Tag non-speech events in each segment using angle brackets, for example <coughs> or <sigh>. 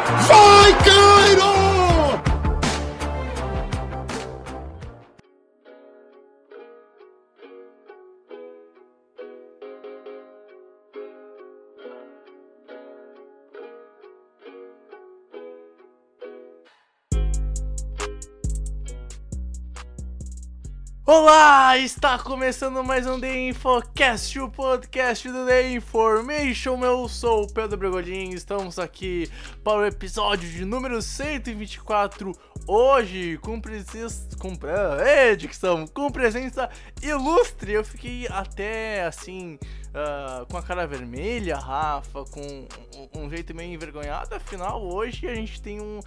Fuck Olá, está começando mais um The Infocast, o podcast do The Information. Eu sou o Pedro Bregolin, estamos aqui para o episódio de número 124. Hoje, com presença. Com, é, dicção, com presença ilustre. Eu fiquei até assim. ah, com a cara vermelha, Rafa, com um, um jeito meio envergonhado. Afinal, hoje a gente tem um,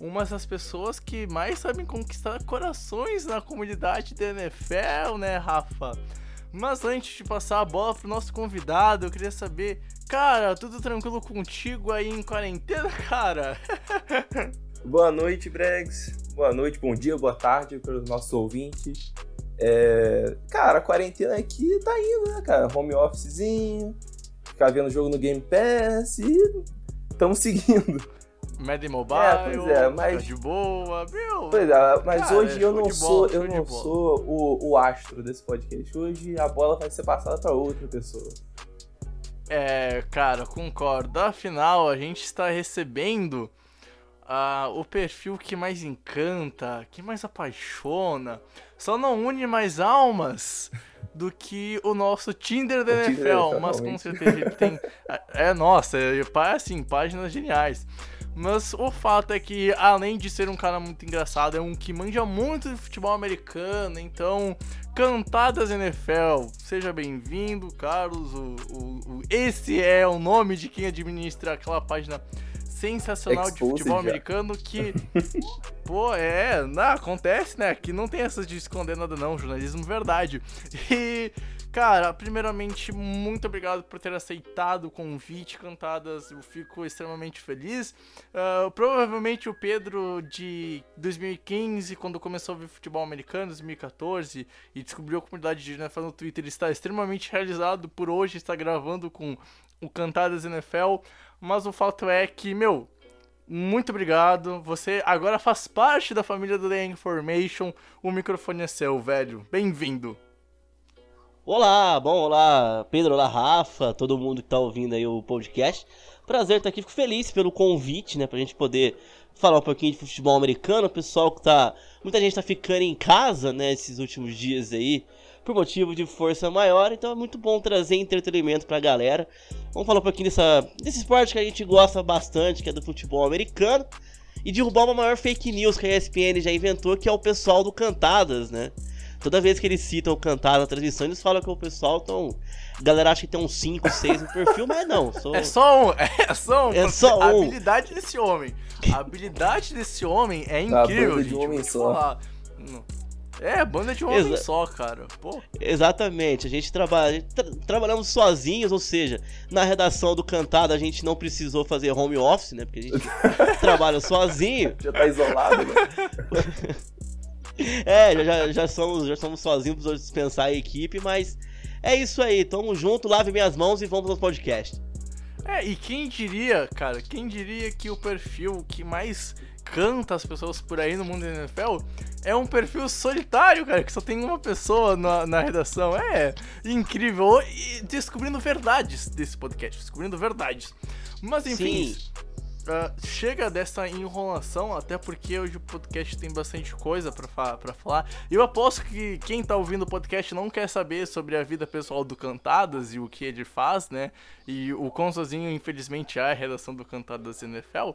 uma das pessoas que mais sabem conquistar corações na comunidade da NFL, né, Rafa? Mas antes de passar a bola pro nosso convidado, eu queria saber, cara, tudo tranquilo contigo aí em quarentena, <laughs> cara? Boa noite, Bregs. Boa noite, bom dia, boa tarde para os nossos ouvintes. É, Cara, a quarentena aqui tá indo, né, cara? Home officezinho, ficar vendo jogo no Game Pass e estamos seguindo. Madden Mobile, É, pois é, mas- fica de boa, meu. Pois é, mas Cara, hoje eu não de sou, bola, eu não bola. sou o, o astro desse podcast. Hoje a bola vai ser passada para outra pessoa. É, cara, concordo. Afinal, a gente está recebendo ah, o perfil que mais encanta, que mais apaixona, só não une mais almas do que o nosso Tinder da O Tinder, NFL. Mas com certeza ele tem. É, nossa, é, pá- assim, páginas geniais. Mas o fato é que, além de ser um cara muito engraçado, é um que manja muito de futebol americano, então Cantadas NFL. Seja bem-vindo, Carlos. O, o- o- esse é o nome de quem administra aquela página sensacional de futebol já. americano que. <laughs> Pô, é, não, acontece, né? Que não tem essas de esconder nada, não. Jornalismo verdade. E. Cara, primeiramente, muito obrigado por ter aceitado o convite, Cantadas. Eu fico extremamente feliz. Ah, provavelmente o Pedro de 2015, quando começou a ver futebol americano, 2014, e descobriu a comunidade de NFL no Twitter, está extremamente realizado por hoje, está gravando com o Cantadas NFL. Mas o fato é que, meu, muito obrigado. Você agora faz parte da família do The Information. O microfone é seu, velho. Bem-vindo. Olá, bom, olá Pedro, olá Rafa, todo mundo que tá ouvindo aí o podcast. Prazer estar aqui, fico feliz pelo convite, né, pra gente poder falar um pouquinho de futebol americano. O pessoal que tá. Muita gente tá ficando em casa, né, esses últimos dias aí, por motivo de força maior, então é muito bom trazer entretenimento pra galera. Vamos falar um pouquinho dessa, desse esporte que a gente gosta bastante, que é do futebol americano. E derrubar uma maior fake news que a ESPN já inventou, que é o pessoal do Cantadas, né? Toda vez que eles citam o Cantadas na transmissão, eles falam que o pessoal tão. A galera acha que tem uns 5, 6 no perfil, mas não. <laughs> Sou... É só um, <laughs> é só um. É só a um. habilidade desse homem. A habilidade desse homem é Tá, incrível, de gente. um homem só. falar. É, banda de um homem Exa- só, cara. Pô, Exatamente, a gente trabalha. a gente tra- trabalhamos sozinhos, ou seja, na redação do Cantada a gente não precisou fazer home office, né? Porque a gente <laughs> trabalha sozinho. Já tá isolado, né? <laughs> É, já, já, já somos, já somos sozinhos, precisamos dispensar a equipe, mas é isso aí. Tamo junto, lave minhas mãos e vamos ao podcast. É, e quem diria, cara, quem diria que o perfil que mais canta as pessoas por aí no mundo da NFL é um perfil solitário, cara, que só tem uma pessoa na, na redação. É incrível. E descobrindo verdades desse podcast, descobrindo verdades. Mas enfim, Sim. Uh, chega dessa enrolação, até porque hoje o podcast tem bastante coisa pra, fa falar. Eu aposto que quem tá ouvindo o podcast não quer saber sobre a vida pessoal do Cantadas e o que ele faz, né? E o quão sozinho, infelizmente, é a redação do Cantadas NFL.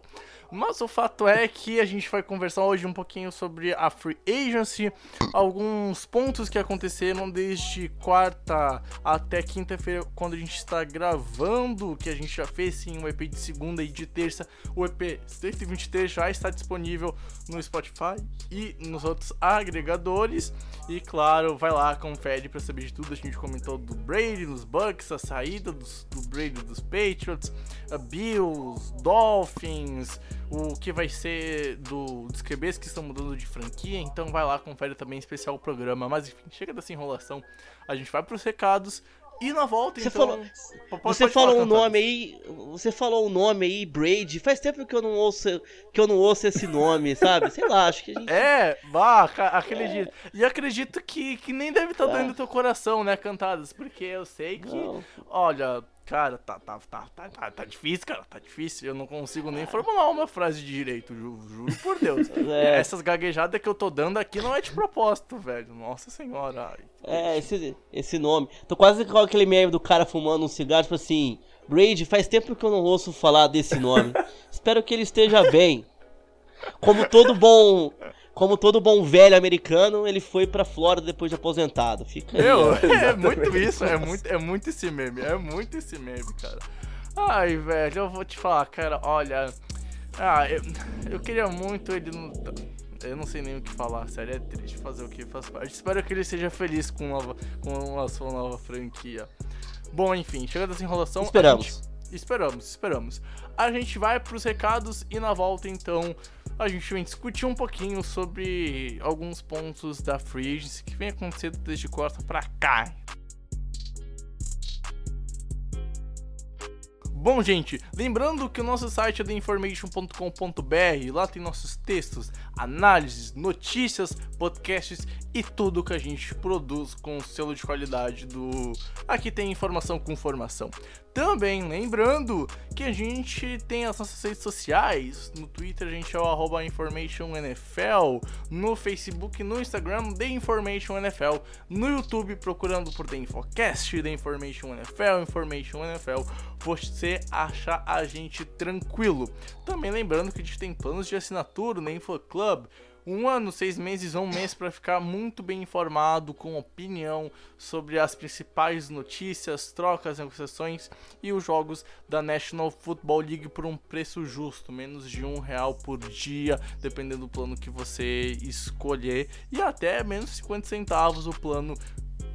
Mas o fato é que a gente vai conversar hoje um pouquinho sobre a Free Agency, alguns pontos que aconteceram desde quarta até quinta-feira, quando a gente está gravando, que a gente já fez sim um EP de segunda e de terça. O EP 123 já está disponível no Spotify e nos outros agregadores. E claro, vai lá, confere para saber de tudo. A gente comentou do Brady nos Bucks, a saída dos, do Brady dos Patriots, a Bills, Dolphins o que vai ser do, dos QBs que estão mudando de franquia. Então vai lá, confere também especial o programa. Mas enfim, chega dessa enrolação. A gente vai pros recados. E na volta, você então. Falou, você falou o um nome aí. Você falou o um nome aí, Braid. Faz tempo que eu não ouço que eu não ouço esse nome, <laughs> sabe? Sei lá, acho que a gente. É, vá, acredito. É. E acredito que, que nem deve estar tá doendo teu coração, né, cantadas? Porque eu sei que. Não. Olha, Cara, tá, tá, tá, tá, tá, tá difícil, cara, tá difícil. Eu não consigo nem formular uma frase de direito, ju, juro por Deus. <laughs> É. Essas gaguejadas que eu tô dando aqui não é de propósito, velho. Nossa senhora. Ai, é, esse, esse nome. Tô quase com aquele meme do cara fumando um cigarro, tipo assim. Brady, faz tempo que eu não ouço falar desse nome. <laughs> Espero que ele esteja bem. Como todo bom como todo bom velho americano, ele foi pra Flórida depois de aposentado. Fica Eu, <laughs> é muito isso, é muito, é muito esse meme, é muito esse meme, cara. Ai, velho, eu vou te falar, cara, olha. Ah, eu, eu queria muito ele não. Eu não sei nem o que falar, sério, é triste fazer o que faz parte. Espero que ele seja feliz com, nova, com a sua nova franquia. Bom, enfim, chegando dessa enrolação. Esperamos. Gente, esperamos, esperamos. A gente vai pros recados e na volta, então, a gente vem discutir um pouquinho sobre alguns pontos da Free Agency que vem acontecendo desde quarta pra cá. Bom, gente, lembrando que o nosso site é theinformation.com.br, lá tem nossos textos, análises, notícias, podcasts e tudo que a gente produz com selo de qualidade do Aqui tem informação com formação. Também lembrando que a gente tem as nossas redes sociais. No Twitter a gente é o InformationNFL. No Facebook no Instagram, The Information NFL. No YouTube, procurando por The Infocast, The Information NFL, Information NFL. Você acha a gente tranquilo. Também lembrando que a gente tem planos de assinatura no InfoClub um ano, seis meses ou um mês para ficar muito bem informado, com opinião sobre as principais notícias, trocas, negociações e os jogos da National Football League por um preço justo, menos de um real por dia, dependendo do plano que você escolher, e até menos 50 centavos o plano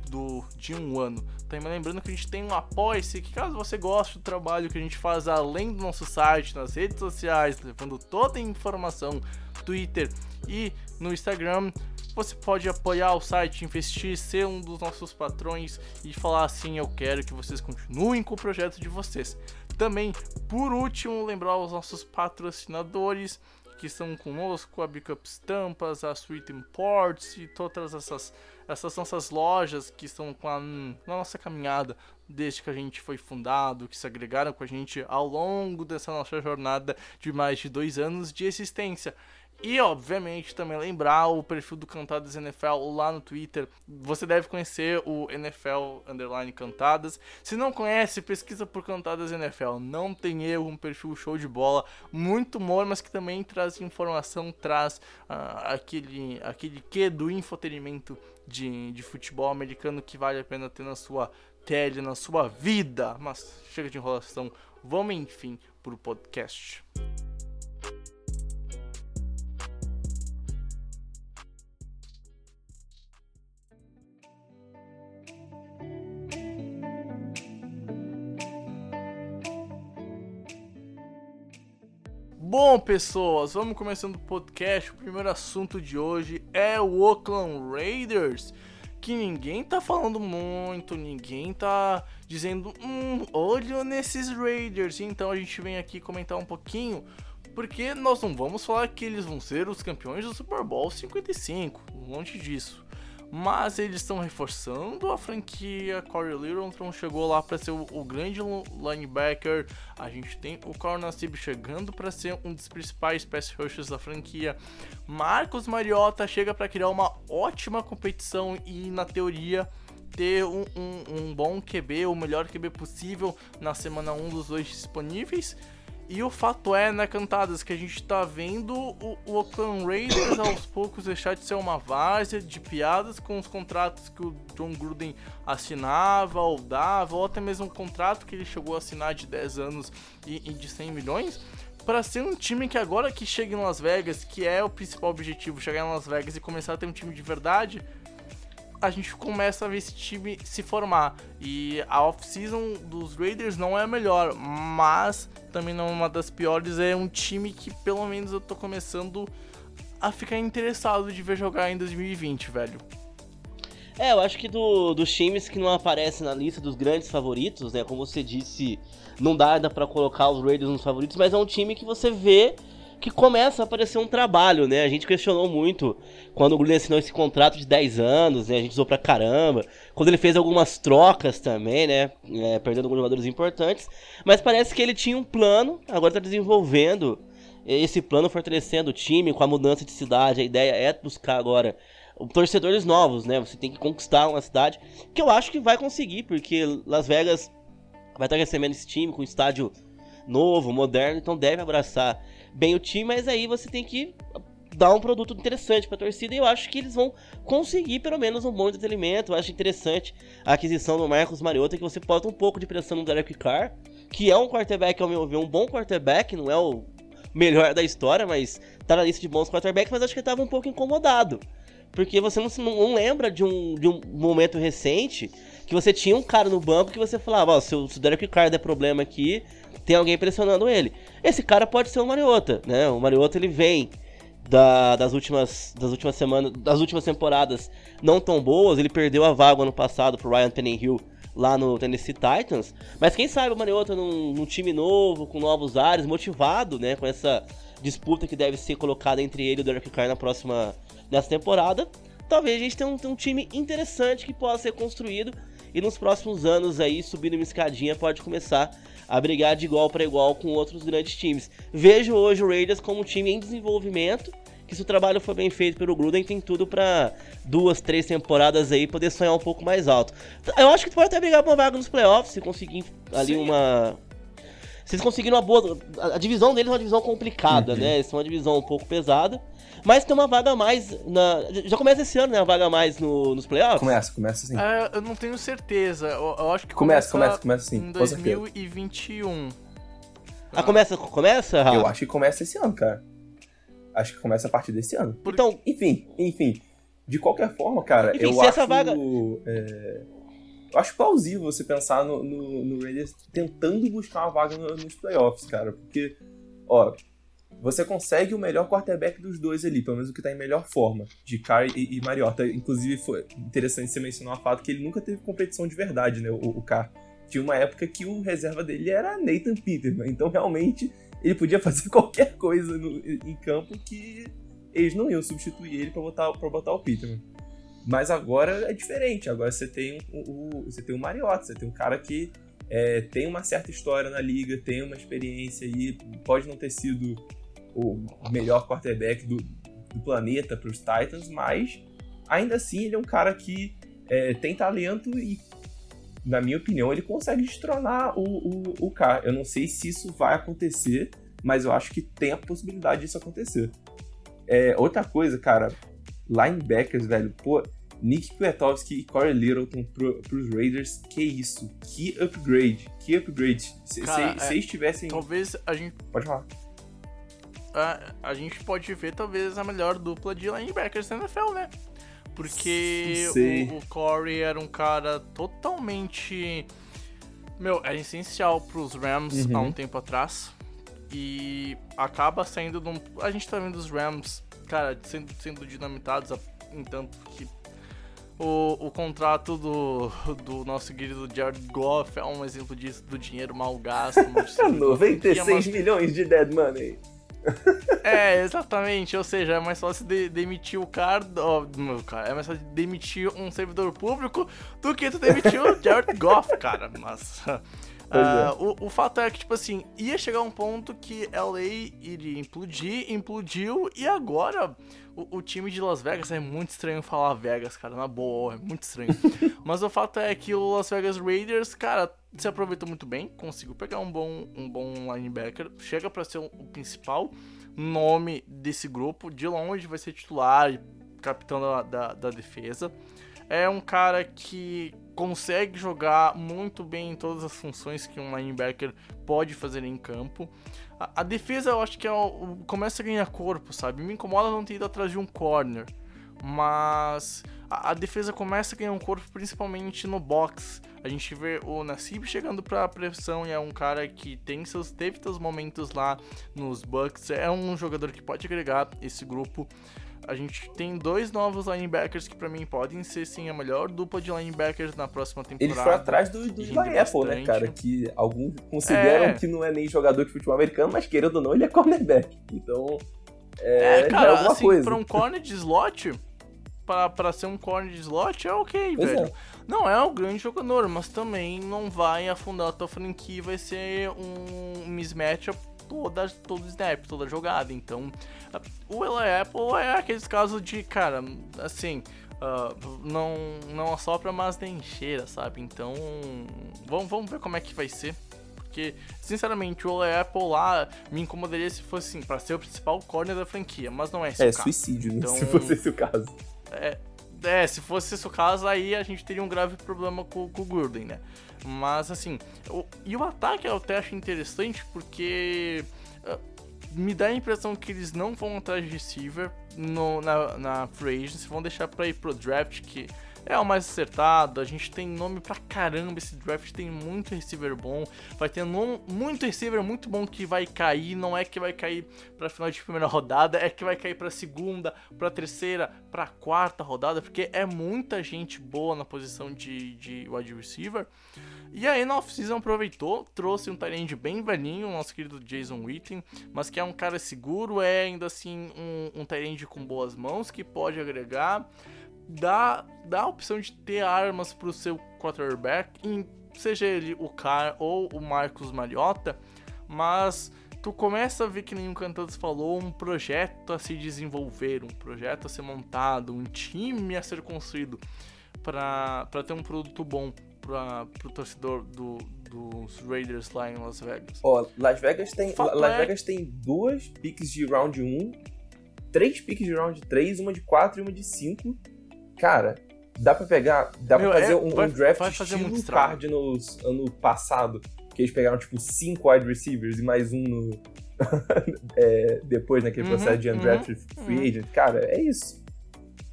do, de um ano. Também lembrando que a gente tem um apoia-se, que caso você goste do trabalho que a gente faz além do nosso site, nas redes sociais, levando toda a informação, Twitter e no Instagram. Você pode apoiar o site, investir, ser um dos nossos patrões e falar assim: eu quero que vocês continuem com o projeto de vocês. Também, por último, lembrar os nossos patrocinadores que estão conosco, a Bickup Estampas, a Sweet Imports e todas essas, essas nossas lojas que estão com a, na nossa caminhada desde que a gente foi fundado, que se agregaram com a gente ao longo dessa nossa jornada de mais de dois anos de existência. E, obviamente, também lembrar o perfil do Cantadas NFL lá no Twitter. Você deve conhecer o NFL Underline Cantadas. Se não conhece, pesquisa por Cantadas NFL. Não tem erro, um perfil show de bola. Muito humor, mas que também traz informação, traz uh, aquele, aquele quê do infotenimento de, de futebol americano que vale a pena ter na sua tele, na sua vida. Mas chega de enrolação. Vamos, enfim, pro podcast. Bom, pessoas, vamos começando o podcast. O primeiro assunto de hoje é o Oakland Raiders, que ninguém tá falando muito, ninguém tá dizendo, hum, olho nesses Raiders. Então a gente vem aqui comentar um pouquinho, porque nós não vamos falar que eles vão ser os campeões do Super Bowl 55, longe disso. Mas eles estão reforçando a franquia. Corey Littleton chegou lá para ser o, o, grande linebacker. A gente tem o Nassib chegando para ser um dos principais pass rushers da franquia. Marcos Mariota chega para criar uma ótima competição e, na teoria, ter um, um, um, bom QB, o melhor QB possível na semana 1 dos dois disponíveis. E o fato é, né, Cantadas, que a gente tá vendo o, o Oakland Raiders aos poucos deixar de ser uma várzea de piadas com os contratos que o John Gruden assinava ou dava, ou até mesmo um contrato que ele chegou a assinar de 10 anos e, e de 100 milhões, para ser um time que agora que chega em Las Vegas, que é o principal objetivo, chegar em Las Vegas e começar a ter um time de verdade, a gente começa a ver esse time se formar. E a off-season dos Raiders não é a melhor, mas também não é uma das piores. É um time que pelo menos eu tô começando a ficar interessado de ver jogar em 2020, velho. É, eu acho que do, dos times que não aparecem na lista dos grandes favoritos, né? Como você disse, não dá ainda pra colocar os Raiders nos favoritos, mas é um time que você vê que começa a aparecer um trabalho, né? A gente questionou muito quando o Gruden assinou esse contrato de 10 anos, né? A gente usou pra caramba. Quando ele fez algumas trocas também, né? É, perdendo alguns jogadores importantes. Mas parece que ele tinha um plano, agora tá desenvolvendo esse plano, fortalecendo o time com a mudança de cidade. A ideia é buscar agora torcedores novos, né? Você tem que conquistar uma cidade que eu acho que vai conseguir, porque Las Vegas vai estar recebendo esse time com um estádio novo, moderno, então deve abraçar bem o time, mas aí você tem que dar um produto interessante para a torcida e eu acho que eles vão conseguir pelo menos um bom entretenimento. Eu acho interessante a aquisição do Marcos Mariota, que você bota um pouco de pressão no Derek Carr, que é um quarterback, ao meu ver, um bom quarterback, não é o melhor da história, mas tá na lista de bons quarterbacks, mas acho que ele tava um pouco incomodado. Porque você não, não lembra de um, de um momento recente que você tinha um cara no banco que você falava, ó, oh, se o Derek Carr der problema aqui, tem alguém pressionando ele. Esse cara pode ser o Mariota, né? O Mariota ele vem da, das últimas das últimas semanas, das últimas temporadas não tão boas. Ele perdeu a vaga ano passado pro Ryan Tannehill lá no Tennessee Titans. Mas quem sabe o Mariota num, num time novo, com novos ares, motivado, né? Com essa disputa que deve ser colocada entre ele e o Derek Carr na próxima nessa temporada. Talvez a gente tenha um, tenha um time interessante que possa ser construído e nos próximos anos aí subindo uma escadinha pode começar a brigar de igual para igual com outros grandes times. Vejo hoje o Raiders como um time em desenvolvimento, que se o trabalho for bem feito pelo Gruden, tem tudo para duas, três temporadas aí poder sonhar um pouco mais alto. Eu acho que pode até brigar por uma vaga nos playoffs, se conseguir ali Sim. uma se eles conseguirem uma boa. A divisão deles é uma divisão complicada, uhum. né? Eles são uma divisão um pouco pesada. Mas tem uma vaga a mais na. Já começa esse ano, né? A vaga a mais no, nos playoffs? Começa, começa sim. É, eu não tenho certeza. Eu, eu acho que começa. Começa, começa, começa sim. Em 2021. Ah, começa, começa, Rafa? Eu acho que começa esse ano, cara. Acho que começa a partir desse ano. Então, enfim, enfim. De qualquer forma, cara, enfim, eu acho. Essa vaga... É, eu acho plausível você pensar no, no, no Raiders tentando buscar uma vaga no, nos playoffs, cara. Porque, ó, você consegue o melhor quarterback dos dois ali, pelo menos o que tá em melhor forma, de Carr e, e Mariota. Inclusive, foi interessante você mencionar o fato que ele nunca teve competição de verdade, né, o, o Carr. Tinha uma época que o reserva dele era Nathan Peterman, então realmente ele podia <laughs> fazer qualquer coisa no, em campo que eles não iam substituir ele para botar, botar o Peterman. Mas agora é diferente, agora você tem o, o você tem o Mariota, você tem um cara que é, tem uma certa história na liga, tem uma experiência aí, pode não ter sido o melhor quarterback do, do planeta para os Titans, mas ainda assim ele é um cara que é, tem talento e, na minha opinião, ele consegue destronar o, o, o Carr. Eu não sei se isso vai acontecer, mas eu acho que tem a possibilidade disso acontecer. É, outra coisa, cara, linebackers, velho, pô, Nick Kwiatkowski e Corey Littleton pro, pros Raiders, que isso, que upgrade, que upgrade. Se, cara, se, é, se eles tivessem... Talvez a gente... Pode falar a, a gente pode ver talvez a melhor dupla de linebackers da NFL, né? Porque o, o, Corey era um cara totalmente. Meu, era essencial pros Rams uhum. há um tempo atrás. E acaba saindo de um. A gente tá vendo os Rams, cara, sendo, sendo dinamitados, em tanto que o, o contrato do, do nosso querido Jared Goff é um exemplo disso, do dinheiro mal gasto. <laughs> 96 mas... milhões de dead money. É, exatamente. Ou seja, é mais fácil de, demitir o cara, ó, cara. É mais fácil demitir um servidor público do que tu demitir o Jared Goff, cara. Mas. Uh, o, o fato é que, tipo assim, ia chegar um ponto que LA iria implodir, implodiu, e agora o, o, time de Las Vegas é muito estranho falar Vegas, cara, na boa, é muito estranho. <laughs> Mas o fato é que o Las Vegas Raiders, cara, se aproveitou muito bem, conseguiu pegar um bom, um bom linebacker, chega para ser o, principal nome desse grupo, de longe vai ser titular, capitão da, da, da defesa. É um cara que consegue jogar muito bem em todas as funções que um linebacker pode fazer em campo. A, a defesa eu acho que é o, começa a ganhar corpo, sabe? Me incomoda não ter ido atrás de um corner, mas a, a defesa começa a ganhar um corpo principalmente no box. A gente vê o Nassib chegando para a pressão e é um cara que tem seus, teve seus momentos lá nos Bucks. É um jogador que pode agregar esse grupo a gente tem dois novos linebackers que para mim podem ser sim a melhor dupla de linebackers na próxima temporada. Eles foram atrás do, do Apple, né, cara? Que alguns consideram é... que não é nem jogador de futebol americano, mas querendo ou não, ele é cornerback. Então, é, é cara, é alguma assim, coisa. pra um corner de slot, pra, pra ser um corner de slot, é ok, pois velho. É. Não é um grande jogador, mas também não vai afundar a tua franquia, vai ser um mismatch toda, todo snap, toda jogada. Então, o Eli Apple é aqueles casos de, cara, assim, uh, não, não assopra, mas nem cheira, sabe? Então, vamos, vamos ver como é que vai ser. Porque, sinceramente, o Eli Apple lá me incomodaria se fosse, assim, pra ser o principal corner da franquia, mas não é esse é, o caso. suicídio, né? Então, <laughs> se fosse esse o caso. É, é, se fosse esse o caso, aí a gente teria um grave problema com, com o Gurden, né? Mas assim, o, e o ataque eu até acho interessante porque uh, me dá a impressão que eles não vão atrás de receiver no, na, na free agency, vão deixar pra ir pro draft, que é o mais acertado. A gente tem nome pra caramba. Esse draft tem muito receiver bom. Vai ter muito receiver muito bom que vai cair. Não é que vai cair pra final de primeira rodada, é que vai cair pra segunda, pra terceira, pra quarta rodada, porque é muita gente boa na posição de, de wide receiver. E aí na off-season aproveitou, trouxe um talento bem velhinho, nosso querido Jason Witten, mas que é um cara seguro, é ainda assim um, um com boas mãos que pode agregar dá, dá a opção de ter armas para o seu quarterback, seja ele o Car ou o Marcos Mariota, mas tu começa a ver que nenhum Cantantes falou, um projeto a se desenvolver, um projeto a ser montado, um time a ser construído para ter um produto bom para o torcedor do, dos Raiders lá em Las Vegas. Ó, Las Vegas tem Las é... Vegas tem duas picks de round 1, três picks de round 3, uma de 4 e uma de 5 Cara, dá pra pegar. Dá Meu, pra fazer é, um, vai, um, draft vai fazer estilo Cardinals ano passado. Que eles pegaram, tipo, cinco wide receivers e mais um no. <laughs> é, depois naquele uhum, processo de undrafted uhum, free uhum. agent. Cara, é isso.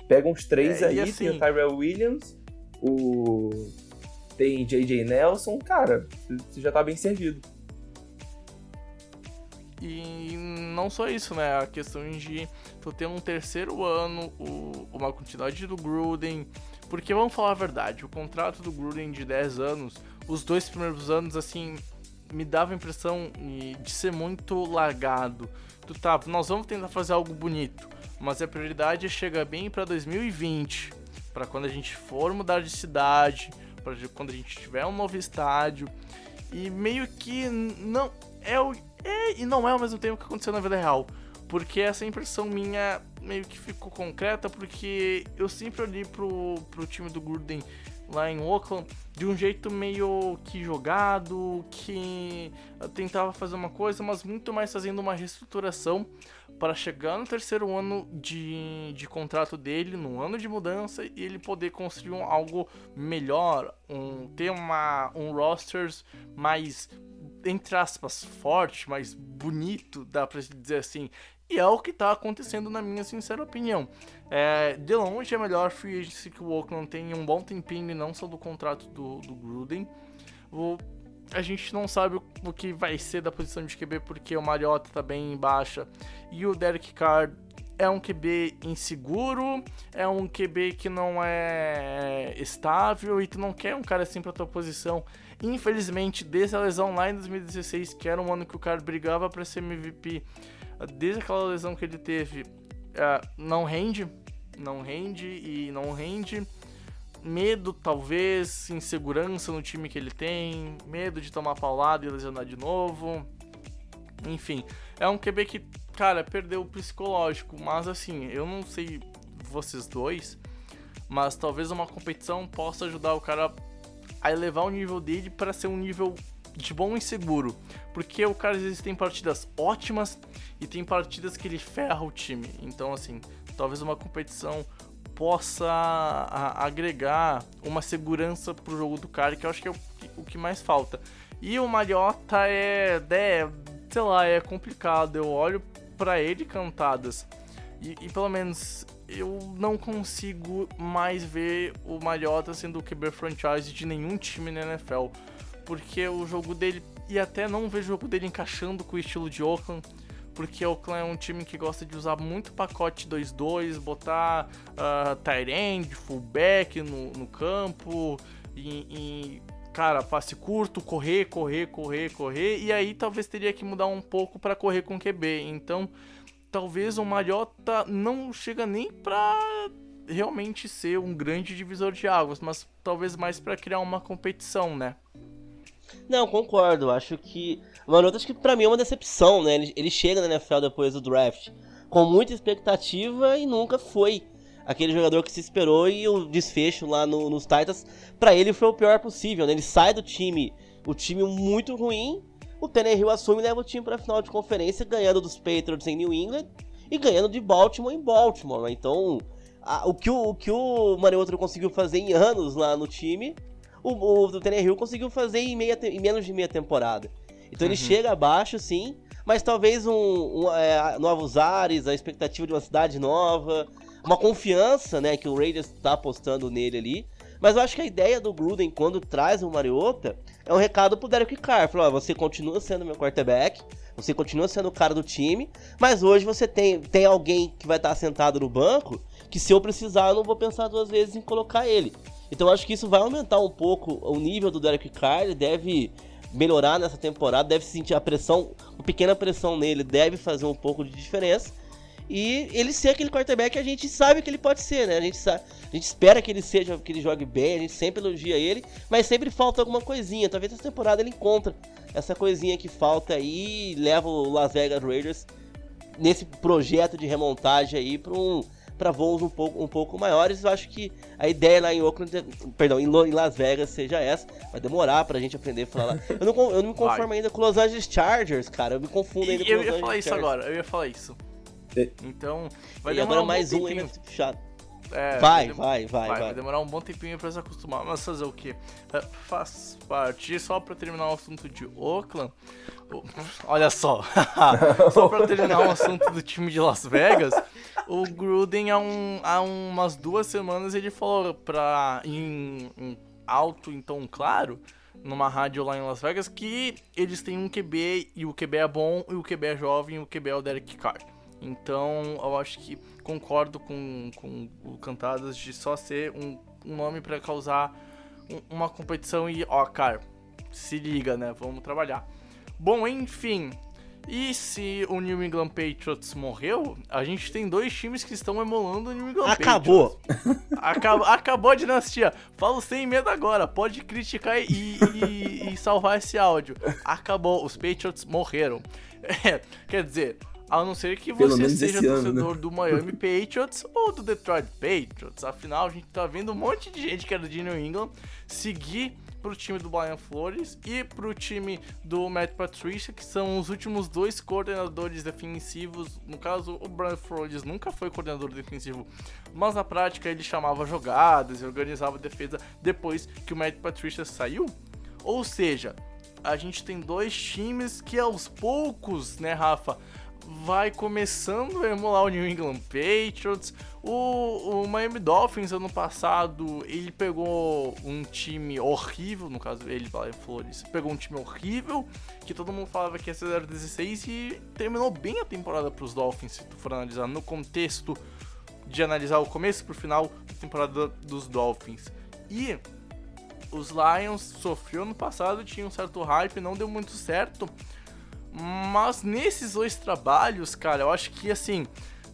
Pega uns três é, aí, assim, tem o Tyrell Williams, o. Tem JJ Nelson, cara, você já tá bem servido. E não só isso, né? A questão de tu ter um terceiro ano, o, uma continuidade do Gruden. Porque vamos falar a verdade, o contrato do Gruden de 10 anos, os dois primeiros anos, assim, me dava a impressão de ser muito largado. Tu tá, nós vamos tentar fazer algo bonito, mas a prioridade é chegar bem para 2020, para quando a gente for mudar de cidade, para quando a gente tiver um novo estádio. E meio que não é o é e não é ao mesmo tempo que aconteceu na vida real. Porque essa impressão minha meio que ficou concreta, porque eu sempre olhei pro, pro time do Gurdon lá em Oakland de um jeito meio que jogado, que tentava fazer uma coisa, mas muito mais fazendo uma reestruturação para chegar no terceiro ano de, de contrato dele, no ano de mudança, e ele poder construir um, algo melhor, um, ter uma, um rosters mais entre aspas, forte, mais bonito, dá pra dizer assim. E é o que tá acontecendo na minha sincera opinião. É, de longe é melhor free agency que o Oakland tem um bom tempinho e não só do contrato do, do Gruden. A gente não sabe o, que vai ser da posição de QB porque o Mariota tá bem em baixa e o Derek Carr é um QB inseguro, é um QB que não é estável e tu não quer um cara assim pra tua posição. Infelizmente, desde a lesão lá em 2016, que era um ano que o cara brigava para ser MVP, desde aquela lesão que ele teve, uh, não rende, não rende e não rende. Medo, talvez, insegurança no time que ele tem, medo de tomar paulada e lesionar de novo. Enfim, é um QB que, cara, perdeu o psicológico, mas assim, eu não sei vocês dois, mas talvez uma competição possa ajudar o cara a elevar o nível dele para ser um nível de bom e seguro. Porque o cara às vezes tem partidas ótimas e tem partidas que ele ferra o time. Então, assim, talvez uma competição possa agregar uma segurança pro jogo do cara, que eu acho que é o, o que mais falta. E o Mariota é, é, sei lá, é complicado. Eu olho para ele cantadas e, e, pelo menos eu não consigo mais ver o Mariota sendo o QB franchise de nenhum time na NFL. Porque o jogo dele, e até não vejo o jogo dele encaixando com o estilo de Oakland, porque o Oakland é um time que gosta de usar muito pacote 2-2, botar uh, tight end, fullback no, no campo, e, e, cara, passe curto, correr, correr, correr, correr, e aí talvez teria que mudar um pouco para correr com QB. Então, talvez o Mariota não chega nem pra realmente ser um grande divisor de águas, mas talvez mais para criar uma competição, né? Não, concordo. Acho que. Mariota, acho que pra mim é uma decepção, né? Ele, ele chega na NFL depois do draft com muita expectativa e nunca foi aquele jogador que se esperou e o desfecho lá no, nos Titans, para ele foi o pior possível, né? Ele sai do time, o time muito ruim, o Tannehill assume e leva o time para a final de conferência, ganhando dos Patriots em New England e ganhando de Baltimore em Baltimore. Né? Então, a, o, que o, o que o Mariota conseguiu fazer em anos lá no time, o, o, o Tannehill conseguiu fazer em, meia, em menos de meia temporada. Então uhum. ele chega abaixo, sim, mas talvez um, um é, novos ares, a expectativa de uma cidade nova, uma confiança, né, que o Raiders está apostando nele ali. Mas eu acho que a ideia do Gruden, quando traz o Mariota, é um recado pro Derek Carr. Falou, você continua sendo meu quarterback, você continua sendo o cara do time, mas hoje você tem, tem alguém que vai estar sentado no banco, que se eu precisar, eu não vou pensar duas vezes em colocar ele. Então acho que isso vai aumentar um pouco o nível do Derek Carr, ele deve melhorar nessa temporada, deve sentir a pressão, uma pequena pressão nele, deve fazer um pouco de diferença. E ele ser aquele quarterback a gente sabe que ele pode ser, né? A gente, sabe, a gente espera que ele seja, que ele jogue bem, a gente sempre elogia ele, mas sempre falta alguma coisinha. Talvez essa temporada ele encontra essa coisinha que falta aí e leva o Las Vegas Raiders nesse projeto de remontagem aí para um para voos um pouco, um pouco maiores. Eu acho que a ideia lá em Oakland, perdão, em Las Vegas seja essa. Vai demorar pra gente aprender a falar lá. Eu não, eu não me conformo Vai. ainda com Los Angeles Chargers, cara. Eu me confundo ainda e com Los Angeles Eu ia falar isso agora, eu ia falar isso. Então, vai e demorar um mais um ainda chato. É, vai, vai, vai, vai, vai, vai. demorar um bom tempinho pra se acostumar, mas fazer o quê? É, faz parte. Só pra terminar o assunto de Oakland. <laughs> Olha só. <laughs> só pra terminar o assunto do time de Las Vegas. O Gruden, há, um, há umas duas semanas, ele falou pra. em, em alto, então claro numa rádio lá em Las Vegas que eles têm um QB e o QB é bom e o QB é jovem e o QB é o Derek Carr. Então eu acho que concordo com, com o Cantadas de só ser um, um nome para causar um, uma competição e, ó, cara, se liga, né? Vamos trabalhar. Bom, enfim. E se o New England Patriots morreu, a gente tem dois times que estão emulando o New England Acabou. Patriots. Acabou! Acabou a dinastia. Falo sem medo agora. Pode criticar e, e, e salvar esse áudio. Acabou. Os Patriots morreram. É, quer dizer, a não ser que você seja torcedor ano, né? do Miami Patriots ou do Detroit Patriots. Afinal, a gente tá vendo um monte de gente que era de New England seguir pro time do Brian Flores e pro time do Matt Patricia, que são os últimos dois coordenadores defensivos. No caso, o Brian Flores nunca foi coordenador defensivo, mas na prática ele chamava jogadas e organizava a defesa depois que o Matt Patricia saiu. Ou seja, a gente tem dois times que aos poucos, né, Rafa, vai começando a emular o New England Patriots. O, o Miami Dolphins, ano passado, ele pegou um time horrível, no caso ele, Brian Flores, pegou um time horrível, que todo mundo falava que ia ser 0-16 e terminou bem a temporada para os Dolphins, se tu for analisar no contexto de analisar o começo pro final da temporada dos Dolphins. E os Lions sofreu no passado, tinha um certo hype, não deu muito certo Mas nesses dois trabalhos, cara, eu acho que assim,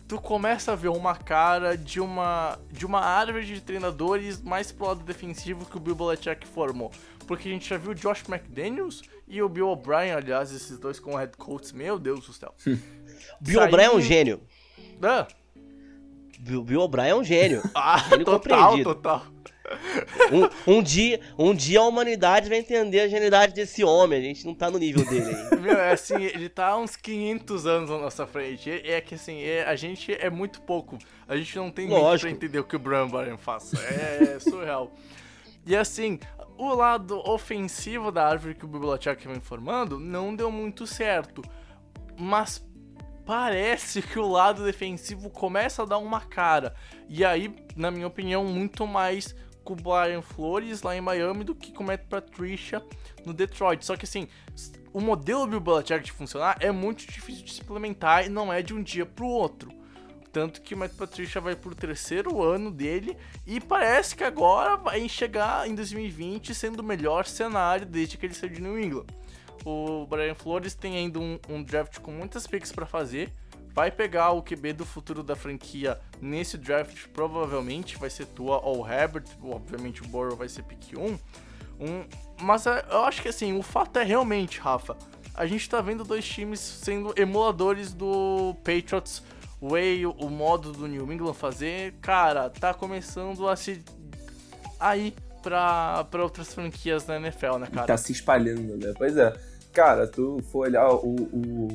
tu começa a ver uma cara de uma de uma árvore de treinadores mais pro lado defensivo que o Bill Belichick formou. Porque a gente já viu o Josh McDaniels e o Bill O'Brien, aliás, esses dois como head coaches, meu Deus do céu. Bill O'Brien é um gênio. Ah, Bill, Bill O'Brien é um gênio. ah Gênio total, compreendido. total. Um, um dia, um dia a humanidade vai entender a genialidade desse homem. A gente não tá no nível dele ainda. <laughs> Meu, é assim, ele tá uns 500 anos na nossa frente. É, é que assim, é- a gente é muito pouco. A gente não tem mente pra entender o que o Brian Bryan faz. É surreal. E assim, o lado ofensivo da árvore que o Belichick vem formando não deu muito certo. Mas parece que o lado defensivo começa a dar uma cara. E aí, na minha opinião, muito mais com o Brian Flores lá em Miami do que com o Matt Patricia no Detroit. Só que assim, o modelo Bill Belichick de funcionar é muito difícil de se implementar e não é de um dia pro outro. Tanto que o Matt Patricia vai pro terceiro ano dele e parece que agora vai chegar em 2020 sendo o melhor cenário desde que ele saiu de New England. O Brian Flores tem ainda um, um draft com muitas picks pra fazer. Vai pegar o QB do futuro da franquia nesse draft, provavelmente vai ser Tua ou Herbert, obviamente o Burrow vai ser pick 1. Um, mas é, eu acho que assim, o fato é realmente, Rafa, a gente tá vendo dois times sendo emuladores do Patriots Way, o, o modo do New England fazer, cara, tá começando a se aí pra, pra outras franquias da NFL, né, cara? Tá se espalhando, né? Pois é. Cara, tu for olhar o. o...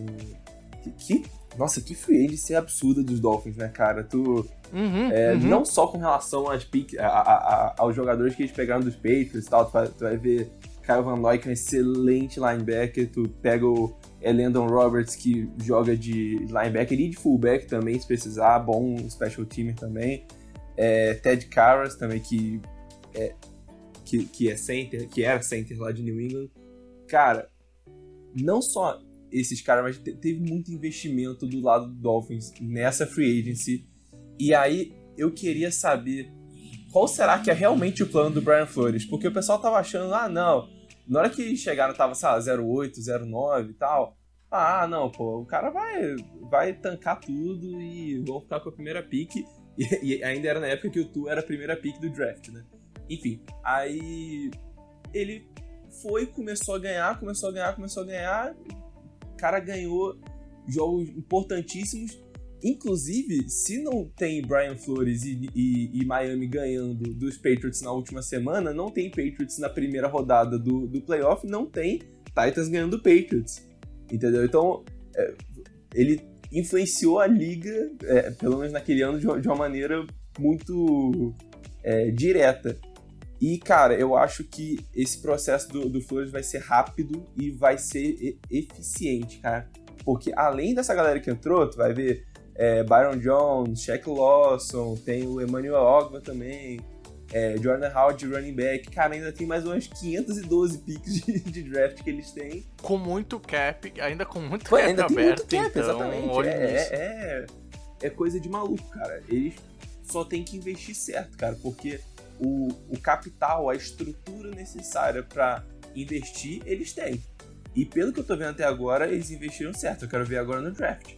Que- Nossa, que free agency absurda dos Dolphins, né, cara? Tu. Uhum, É, uhum. Não só com relação às pick, a- a- a- aos jogadores que eles pegaram dos Patriots e tal, tu vai, tu vai ver Kyle Van Noy, que é um excelente linebacker, tu pega o é, Landon Roberts, que joga de linebacker e de fullback também, se precisar, bom special teamer também. É, Ted Karras também, que é, que, que é center, que era center lá de New England. Cara, não só esses caras, mas te- teve muito investimento do lado do Dolphins nessa free agency. E aí eu queria saber qual será que é realmente o plano do Brian Flores? Porque o pessoal tava achando, ah, não. Na hora que chegaram, tava, sei lá, 08, 09 e tal. Ah, não, pô, o cara vai, vai tancar tudo e vão ficar com a primeira pick. E, <laughs> e ainda era na época que o Tu era a primeira pick do draft, né? Enfim, aí ele foi, começou a ganhar, começou a ganhar, começou a ganhar. Cara ganhou jogos importantíssimos. Inclusive, se não tem Brian Flores e, e- e Miami ganhando dos Patriots na última semana, não tem Patriots na primeira rodada do, do playoff, não tem Titans ganhando do Patriots. Entendeu? Então, é, ele influenciou a liga, é, pelo menos naquele ano, de, uma- de uma maneira muito é, direta. E, cara, eu acho que esse processo do, do Flores vai ser rápido e vai ser e- eficiente, cara. Porque além dessa galera que entrou, tu vai ver é, Byron Jones, Shaq Lawson, tem o Emmanuel Ogba também, é, Jordan Howard, running back. Cara, ainda tem mais umas 512 picks de, de draft que eles têm. Com muito cap, ainda com muito Pô, cap ainda tem aberto, muito cap, então, exatamente. É, é, é, é coisa de maluco, cara. Eles só tem que investir certo, cara, porque o, o capital, a estrutura necessária pra investir, eles têm. E pelo que eu tô vendo até agora, eles investiram certo. Eu quero ver agora no draft.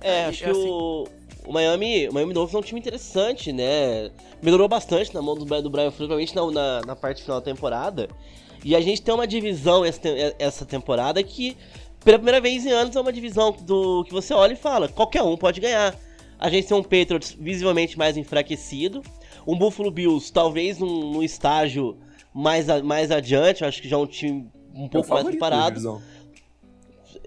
É, acho que assim- o, o Miami, o Miami Dolphins é um time interessante, né? Melhorou bastante na mão do, do Brian Flores, principalmente na, na, na parte final da temporada. E a gente tem uma divisão essa, te- essa temporada que, pela primeira vez em anos, é uma divisão do que você olha e fala, qualquer um pode ganhar. A gente tem um Patriots visivelmente mais enfraquecido, um Buffalo Bills talvez num, num estágio mais, a- mais adiante, acho que já é um time um É pouco mais preparado.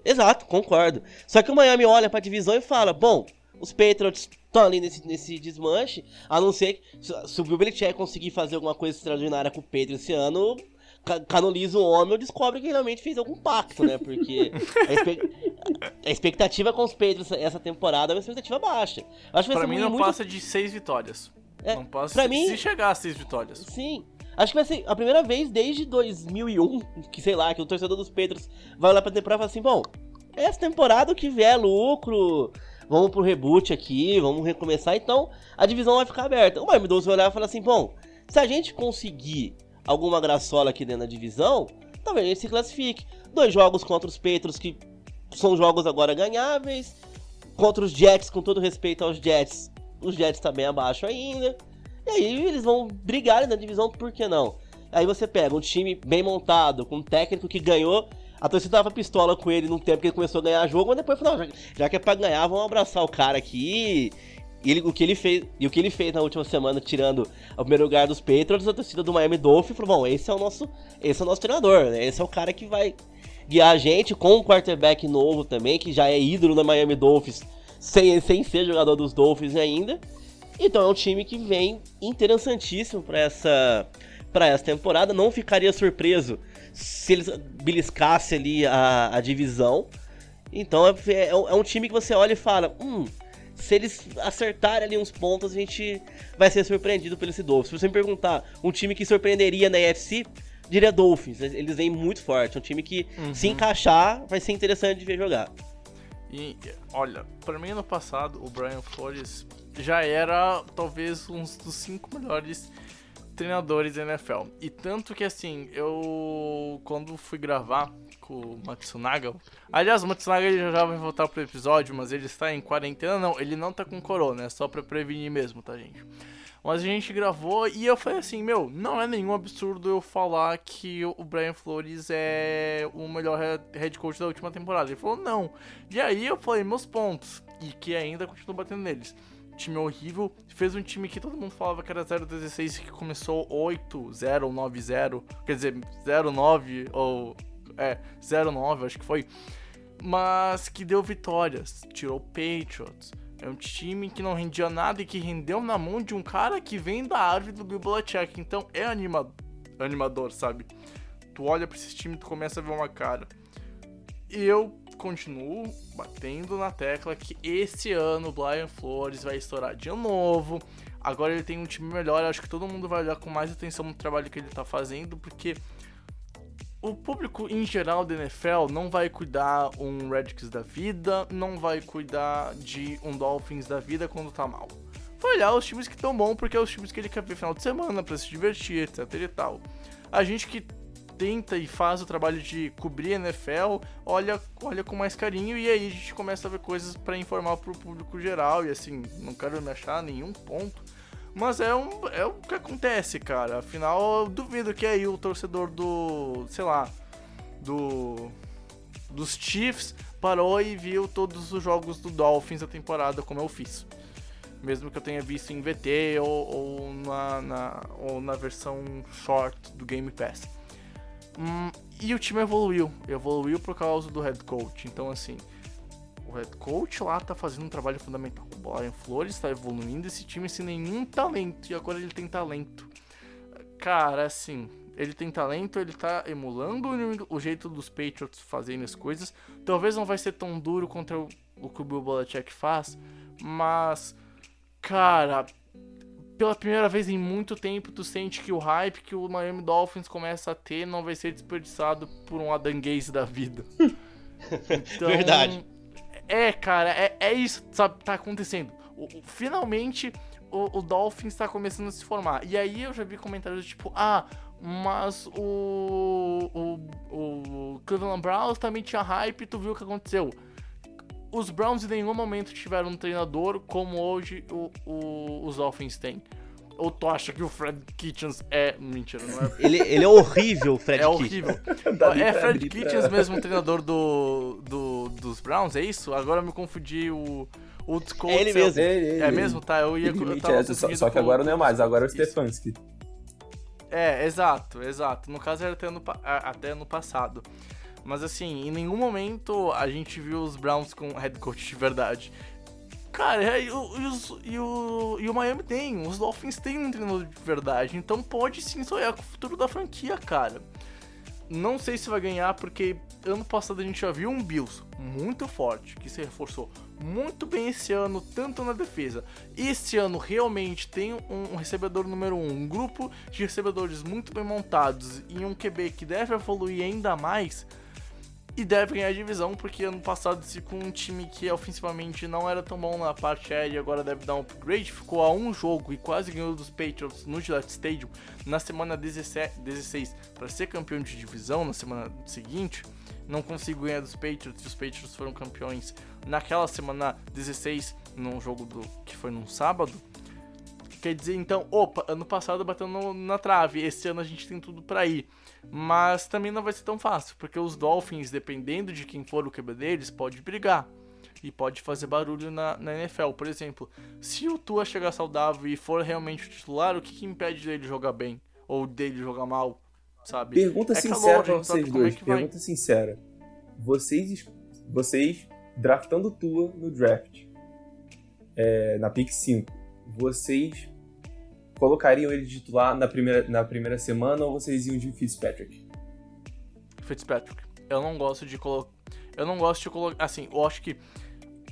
Exato, concordo. Só que o Miami olha pra divisão e fala: bom, os Patriots estão ali nesse, nesse desmanche, a não ser que se, o Bill Belichick conseguir fazer alguma coisa extraordinária com o Patriots esse ano, ca- canoniza o homem ou descobre que realmente fez algum pacto, né? Porque a, espe- a expectativa com os Patriots essa temporada é uma expectativa baixa. Eu Acho Pra mim não muito passa de seis vitórias. É, não passa pra se, mim- se chegar a seis vitórias. Sim. Acho que vai ser a primeira vez desde 2001, que sei lá, que o torcedor dos Petros vai olhar pra temporada e falar assim: bom, essa temporada que vier é lucro, vamos pro reboot aqui, vamos recomeçar, então a divisão vai ficar aberta. O Miami Dolphins vai olhar e falar assim: bom, se a gente conseguir alguma graçola aqui dentro da divisão, talvez a gente se classifique. Dois jogos contra os Patriots que são jogos agora ganháveis. Contra os Jets, com todo respeito aos Jets, os Jets tá bem abaixo ainda. E aí eles vão brigar na divisão, por que não? Aí você pega um time bem montado, com um técnico que ganhou. A torcida tava pistola com ele num tempo que ele começou a ganhar jogo, mas depois falou, já, já que é pra ganhar, vamos abraçar o cara aqui. E ele, o que ele fez, e o que ele fez na última semana, tirando o primeiro lugar dos Patriots, a torcida do Miami Dolphins falou: bom, esse é o nosso, esse é o nosso treinador, né? Esse é o cara que vai guiar a gente com um quarterback novo também, que já é ídolo da Miami Dolphins, sem, sem ser jogador dos Dolphins ainda. Então é um time que vem interessantíssimo para essa para essa temporada. Não ficaria surpreso se eles beliscassem ali a, a divisão. Então é, é, é, um time que você olha e fala, hum, se eles acertarem ali uns pontos, a gente vai ser surpreendido pelo esse Dolphins. Se você me perguntar um time que surpreenderia na EFC, diria Dolphins. Eles vêm muito forte. É um time que, uhum. se encaixar, vai ser interessante de ver jogar. E, olha, para mim, ano passado, o Brian Flores já era talvez um dos cinco melhores treinadores da NFL. E tanto que assim, eu quando fui gravar com o Matsunaga, aliás, o Matsunaga ele já vai voltar pro episódio, mas ele está em quarentena, não, ele não tá com corona, é só para prevenir mesmo, tá, gente? Mas a gente gravou e eu falei assim, meu, não é nenhum absurdo eu falar que o Brian Flores é o melhor head coach da última temporada. Ele falou, não. E aí eu falei meus pontos. E que ainda continuo batendo neles time horrível. Fez um time que todo mundo falava que era 0-16 que começou 8-0 ou 9-0. Quer dizer, 0-9 ou. É, 0-9, acho que foi. Mas que deu vitórias. Tirou Patriots. É um time que não rendia nada e que rendeu na mão de um cara que vem da árvore do Belichick. Então é anima animador, sabe? Tu olha pra esse time e tu começa a ver uma cara. E eu continuo batendo na tecla que esse ano o Brian Flores vai estourar de novo. Agora ele tem um time melhor, acho que todo mundo vai olhar com mais atenção no trabalho que ele tá fazendo, porque o público em geral da NFL não vai cuidar um Redskins da vida, não vai cuidar de um Dolphins da vida quando tá mal. Vai olhar os times que estão bom, porque é os times que ele quer ver final de semana para se divertir, etc e tal. A gente que tenta e faz o trabalho de cobrir a NFL, olha, olha com mais carinho e aí a gente começa a ver coisas para informar pro público geral e assim, não quero me achar nenhum ponto. Mas é, um, é o que acontece, cara. Afinal, eu duvido que aí o torcedor do, sei lá, do dos Chiefs parou e viu todos os jogos do Dolphins da temporada como eu fiz. Mesmo que eu tenha visto em VT ou, ou na, na, ou na versão short do Game Pass. Hum, e o time evoluiu. Evoluiu por causa do head coach. Então, assim, o head coach lá tá fazendo um trabalho fundamental. O Brian Flores tá evoluindo esse time sem nenhum talento. E agora ele tem talento. Cara, assim, ele tem talento, ele tá emulando o jeito dos Patriots fazendo as coisas. Talvez não vai ser tão duro contra o, o que o Bill Belichick faz, mas, cara, pela primeira vez em muito tempo, tu sente que o hype que o Miami Dolphins começa a ter não vai ser desperdiçado por um Adam Gaze da vida. <laughs> Então, Verdade. É, cara, é, é isso, sabe, tá acontecendo. O, o, finalmente o, o Dolphins tá começando a se formar. E aí eu já vi comentários tipo, ah, mas o, o, o Cleveland Browns também tinha hype, tu viu o que aconteceu os Browns em nenhum momento tiveram um treinador como hoje o, o, os Dolphins têm. Ou tu acha que o Fred Kitchens é. Mentira, não é? Ele, ele é horrível, Fred É horrível. é Fred Kitchens mesmo o treinador do, do, dos Browns, é isso? Agora eu me confundi o. O é ele mesmo. Ele, ele, é mesmo? Tá, eu ia. Eu tava é, só, só que agora não é mais, agora é o Stefanski. É, exato, exato. No caso era até no, até ano passado. Mas assim, em nenhum momento a gente viu os Browns com head coach de verdade. Cara, e o, e, e, o, e o Miami tem, os Dolphins têm um treinador de verdade, então pode sim sonhar com o futuro da franquia, cara. Não sei se vai ganhar, porque ano passado a gente já viu um Bills muito forte, que se reforçou muito bem esse ano, tanto na defesa. Esse ano realmente tem um, recebedor número um, um grupo de recebedores muito bem montados e um QB que deve evoluir ainda mais E deve ganhar a divisão, porque ano passado, se com um time que ofensivamente não era tão bom na parte aérea, agora deve dar um upgrade, ficou a um jogo e quase ganhou dos Patriots no Gillette Stadium na semana 17, 16 para ser campeão de divisão na semana seguinte. Não consigo ganhar dos Patriots, e os Patriots foram campeões naquela semana 16, num jogo do, que foi num sábado. Quer dizer, então, opa, ano passado bateu na trave, esse ano a gente tem tudo para ir. Mas também não vai ser tão fácil, porque os Dolphins, dependendo de quem for o QB deles, pode brigar. E pode fazer barulho na, na NFL. Por exemplo, se o Tua chegar saudável e for realmente o titular, o que, que impede dele jogar bem? Ou dele jogar mal? Sabe? Pergunta É sincera pra vocês é dois. vai. Pergunta sincera. Vocês, vocês draftando Tua no draft, é, na pick 5, vocês colocariam ele de titular na primeira, na primeira semana ou vocês iam de Fitzpatrick? Fitzpatrick. Eu não gosto de colocar. Eu não gosto de colocar. Assim, eu acho que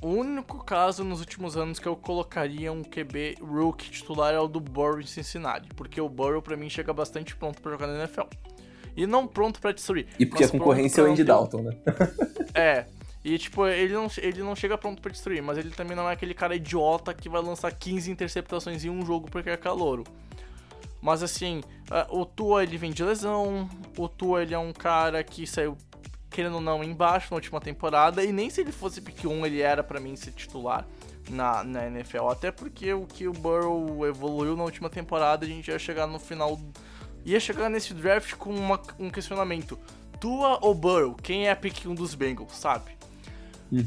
o único caso nos últimos anos que eu colocaria um QB rookie titular é o do Burrow em Cincinnati. Porque o Burrow, pra mim, chega bastante pronto pra jogar na NFL. E não pronto pra destruir. E porque a concorrência é o Andy Dalton, né? É. <laughs> E tipo, ele não, ele não chega pronto pra destruir, mas ele também não é aquele cara idiota que vai lançar 15 interceptações em um jogo porque é calouro. Mas assim, o Tua ele vem de lesão, o Tua ele é um cara que saiu querendo ou não embaixo na última temporada e nem se ele fosse pick 1 ele era pra mim ser titular na, na NFL, até porque o que o Burrow evoluiu na última temporada, a gente ia chegar no final ia chegar nesse draft com uma- um questionamento. Tua ou Burrow? Quem é pick 1 dos Bengals, sabe?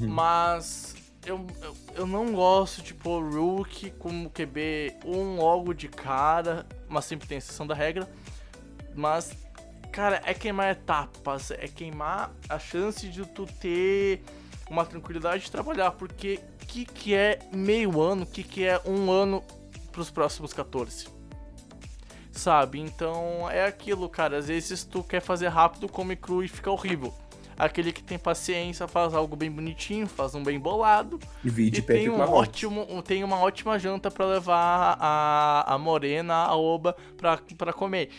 Mas eu, eu, eu não gosto de pôr rookie como QB um logo de cara, mas sempre tem exceção da regra. Mas, cara, é queimar etapas, é queimar a chance de tu ter uma tranquilidade de trabalhar, porque o que, que é meio ano, o que, que é um ano pros próximos 14? Sabe? Então é aquilo, cara. Às vezes tu quer fazer rápido, come cru e fica horrível. Aquele que tem paciência faz algo bem bonitinho, faz um bem bolado. E Patrick tem, um ótimo, tem uma ótima janta pra levar a, a morena, a oba, pra, pra comer.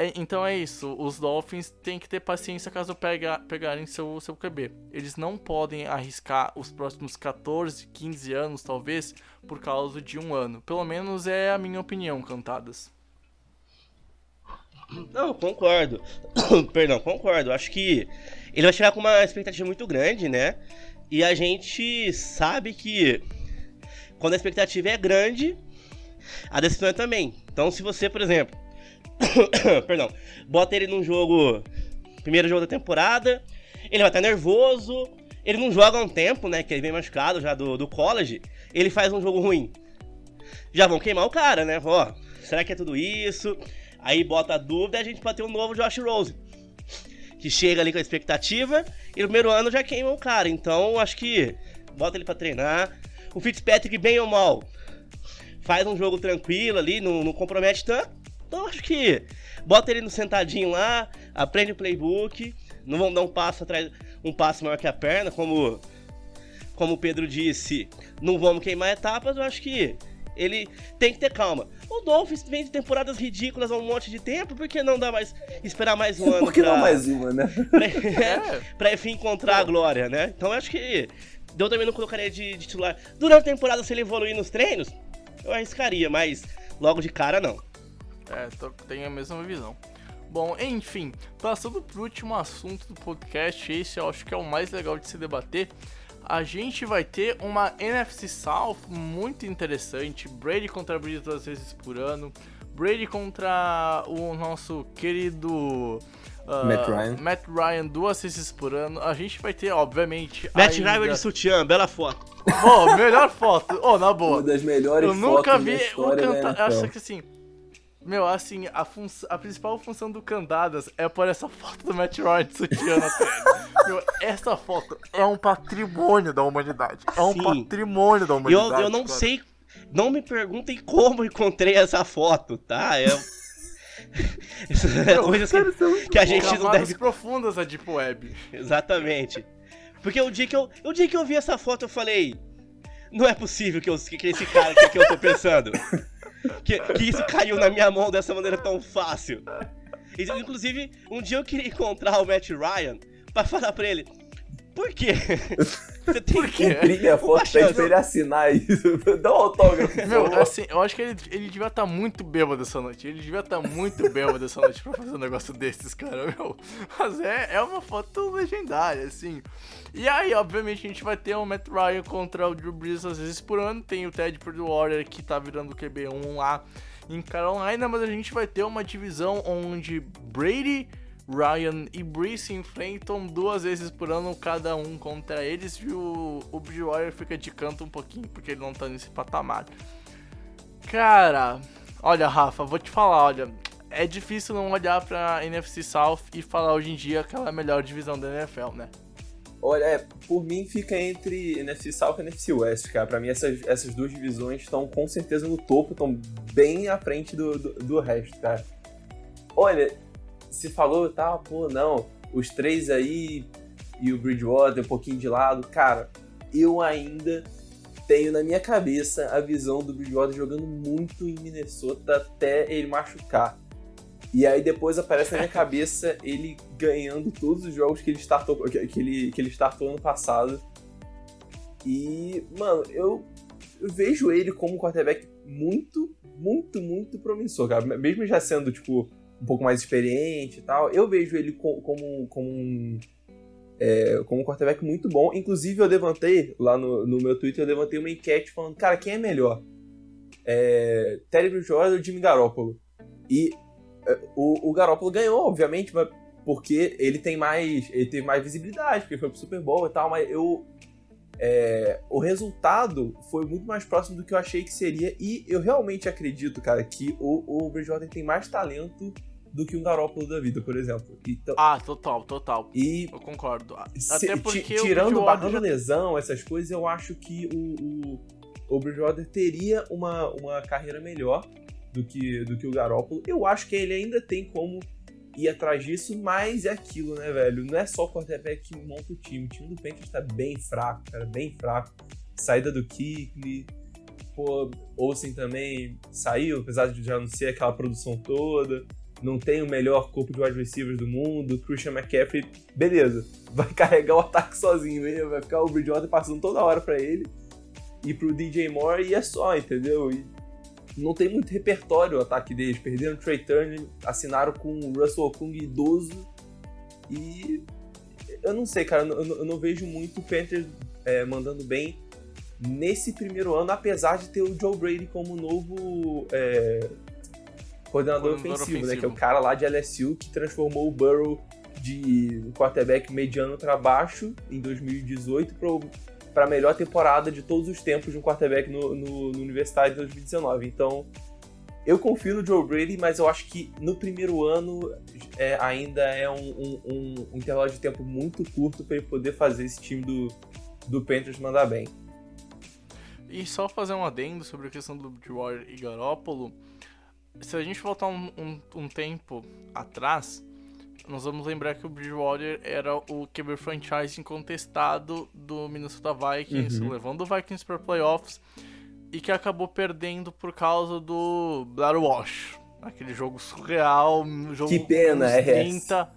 É, então é isso, os Dolphins têm que ter paciência caso pega, pegarem seu, seu QB. Eles não podem arriscar os próximos 14, 15 anos, talvez, por causa de um ano. Pelo menos é a minha opinião, cantadas. Não, concordo. <coughs> Perdão, concordo. Acho que ele vai chegar com uma expectativa muito grande, né? E a gente sabe que quando a expectativa é grande, a decisão é também. Então, se você, por exemplo, <coughs> perdão, bota ele num jogo, primeiro jogo da temporada, ele vai estar nervoso, ele não joga há um tempo, né? Que ele vem machucado já do, do college, ele faz um jogo ruim. Já vão queimar o cara, né? Ó, será que é tudo isso? Aí bota a dúvida e a gente pode ter um novo Josh Rose. Que chega ali com a expectativa e no primeiro ano já queima o cara. Então acho que bota ele pra treinar. O Fitzpatrick, bem ou mal, faz um jogo tranquilo ali, não, não compromete tanto. Então acho que bota ele no sentadinho lá, aprende o playbook. Não vão dar um passo atrás, um passo maior que a perna, como, como o Pedro disse, não vamos queimar etapas. Eu acho que ele tem que ter calma. O Dolphins vem de temporadas ridículas há um monte de tempo, por que não dá mais esperar mais um <laughs> ano? Por que pra, não mais uma, né? pra, <laughs> pra enfim encontrar a glória, né? Então eu acho que eu também não colocaria de, de titular. Durante a temporada, se ele evoluir nos treinos, eu arriscaria, mas logo de cara não. É, tô- tenho a mesma visão. Bom, enfim, passando pro último assunto do podcast, esse eu acho que é o mais legal de se debater. A gente vai ter uma NFC South muito interessante. Brady contra Brady duas vezes por ano. Brady contra o nosso querido ah, Matt Ryan. Matt Ryan duas vezes por ano. A gente vai ter, obviamente. Matt ainda... Ryan de sutiã, bela foto. Pô, melhor foto. Oh, na boa. Uma das melhores Eu nunca fotos vi da um história da canta... NFL. Acho que assim. Meu, assim, a, a principal função do Candadas é por essa foto do Matt Ryan de sutiã na. <laughs> Meu, essa foto é um patrimônio da humanidade. É um Sim. patrimônio da Eu, humanidade. eu não cara. sei, não me perguntem como encontrei essa foto, tá? <laughs> <laughs> É, é coisas que, que a gente não deve profundas da Deep Web. Exatamente. Porque o dia que eu, o dia que eu vi essa foto, eu falei. Não é possível que, eu, que esse cara que, que eu tô pensando. Que, que isso caiu na minha mão dessa maneira tão fácil. Inclusive, um dia eu queria encontrar o Matt Ryan pra falar pra ele, por quê? <laughs> Você tem Por quê? Imprime a foto, pede pra ele assinar isso. <laughs> Dá um autógrafo. <laughs> Meu, assim, eu acho que ele, ele devia estar muito bêbado essa noite. Ele devia estar muito bêbado essa noite pra fazer um negócio desses, cara, meu. Mas é, é uma foto legendária, assim. E aí, obviamente, a gente vai ter o Matt Ryan contra o Drew Brees às vezes por ano. Tem o Ted Bridgewater que tá virando o QB1 lá em Carolina. Mas a gente vai ter uma divisão onde Brady, Ryan e Brees se enfrentam duas vezes por ano, cada um contra eles. E o, o fica de canto um pouquinho, porque ele não tá nesse patamar. Cara, olha, Rafa, vou te falar, olha. É difícil não olhar pra NFC South e falar hoje em dia que ela é a melhor divisão da NFL, né? Olha, é, por mim fica entre NFC South e NFC West, cara. Pra mim essas, essas duas divisões estão com certeza no topo, estão bem à frente do, do, do resto, cara. Olha, se falou, tá, pô, não, os três aí e o Bridgewater um pouquinho de lado, cara, eu ainda tenho na minha cabeça a visão do Bridgewater jogando muito em Minnesota até ele machucar. E aí depois aparece na minha cabeça <laughs> ele ganhando todos os jogos que ele startou, que ele, que ele startou ano passado. E, mano, eu, eu vejo ele como um quarterback muito, muito, muito promissor, cara. Mesmo já sendo, tipo, um pouco mais experiente e tal, eu vejo ele co- como, como um. é, como um quarterback muito bom. Inclusive, eu levantei lá no, no meu Twitter, eu levantei uma enquete falando, cara, quem é melhor? É, Terry Bridgewater ou Jimmy Garoppolo? E é, o, o Garoppolo ganhou, obviamente, mas porque ele tem mais. Ele teve mais visibilidade, porque foi pro Super Bowl e tal, mas eu. é, o resultado foi muito mais próximo do que eu achei que seria, e eu realmente acredito, cara, que o, o Bridgewater tem mais talento do que um Garoppolo da vida, por exemplo. Então, Ah, total, total. e Eu concordo. Até porque tirando o barra Bridgewater de já... lesão, essas coisas, eu acho que o, o, o Bridgewater teria uma, uma carreira melhor do que, do que o Garoppolo. Eu acho que ele ainda tem como ir atrás disso, mas é aquilo, né, velho? Não é só o quarterback que monta o time. O time do Panthers tá bem fraco, cara, bem fraco. Saída do Kikli, pô, Olsen também saiu, apesar de já não ser aquela produção toda. Não tem o melhor corpo de wide receivers do mundo. Christian McCaffrey, beleza, vai <laughs> carregar o ataque sozinho mesmo, vai ficar o Bridgewater passando toda hora pra ele e pro DJ Moore e é só, entendeu? E não tem muito repertório o ataque deles. Perderam o Trey Turner, assinaram com o Russell Okung idoso e eu não sei, cara, eu não, eu não vejo muito o Panthers é, mandando bem nesse primeiro ano, apesar de ter o Joe Brady como novo é, coordenador, Coordenador ofensivo, né? Que é ofensivo. o cara lá de LSU que transformou o Burrow de um quarterback mediano para baixo em 2018 para a melhor temporada de todos os tempos de um quarterback no, no, no Universitário de 2019. Então, eu confio no Joe Brady, mas eu acho que no primeiro ano é, ainda é um, um, um, um intervalo de tempo muito curto para ele poder fazer esse time do, do Panthers mandar bem. E só fazer um adendo sobre a questão do Bridgewater e Garoppolo. Se a gente voltar um, um, um tempo atrás, nós vamos lembrar que o Bridgewater era o QB franchise incontestado do Minnesota Vikings, Uhum. levando o Vikings para playoffs e que acabou perdendo por causa do Blair Wash. Aquele jogo surreal, um jogo Que pena, é 30.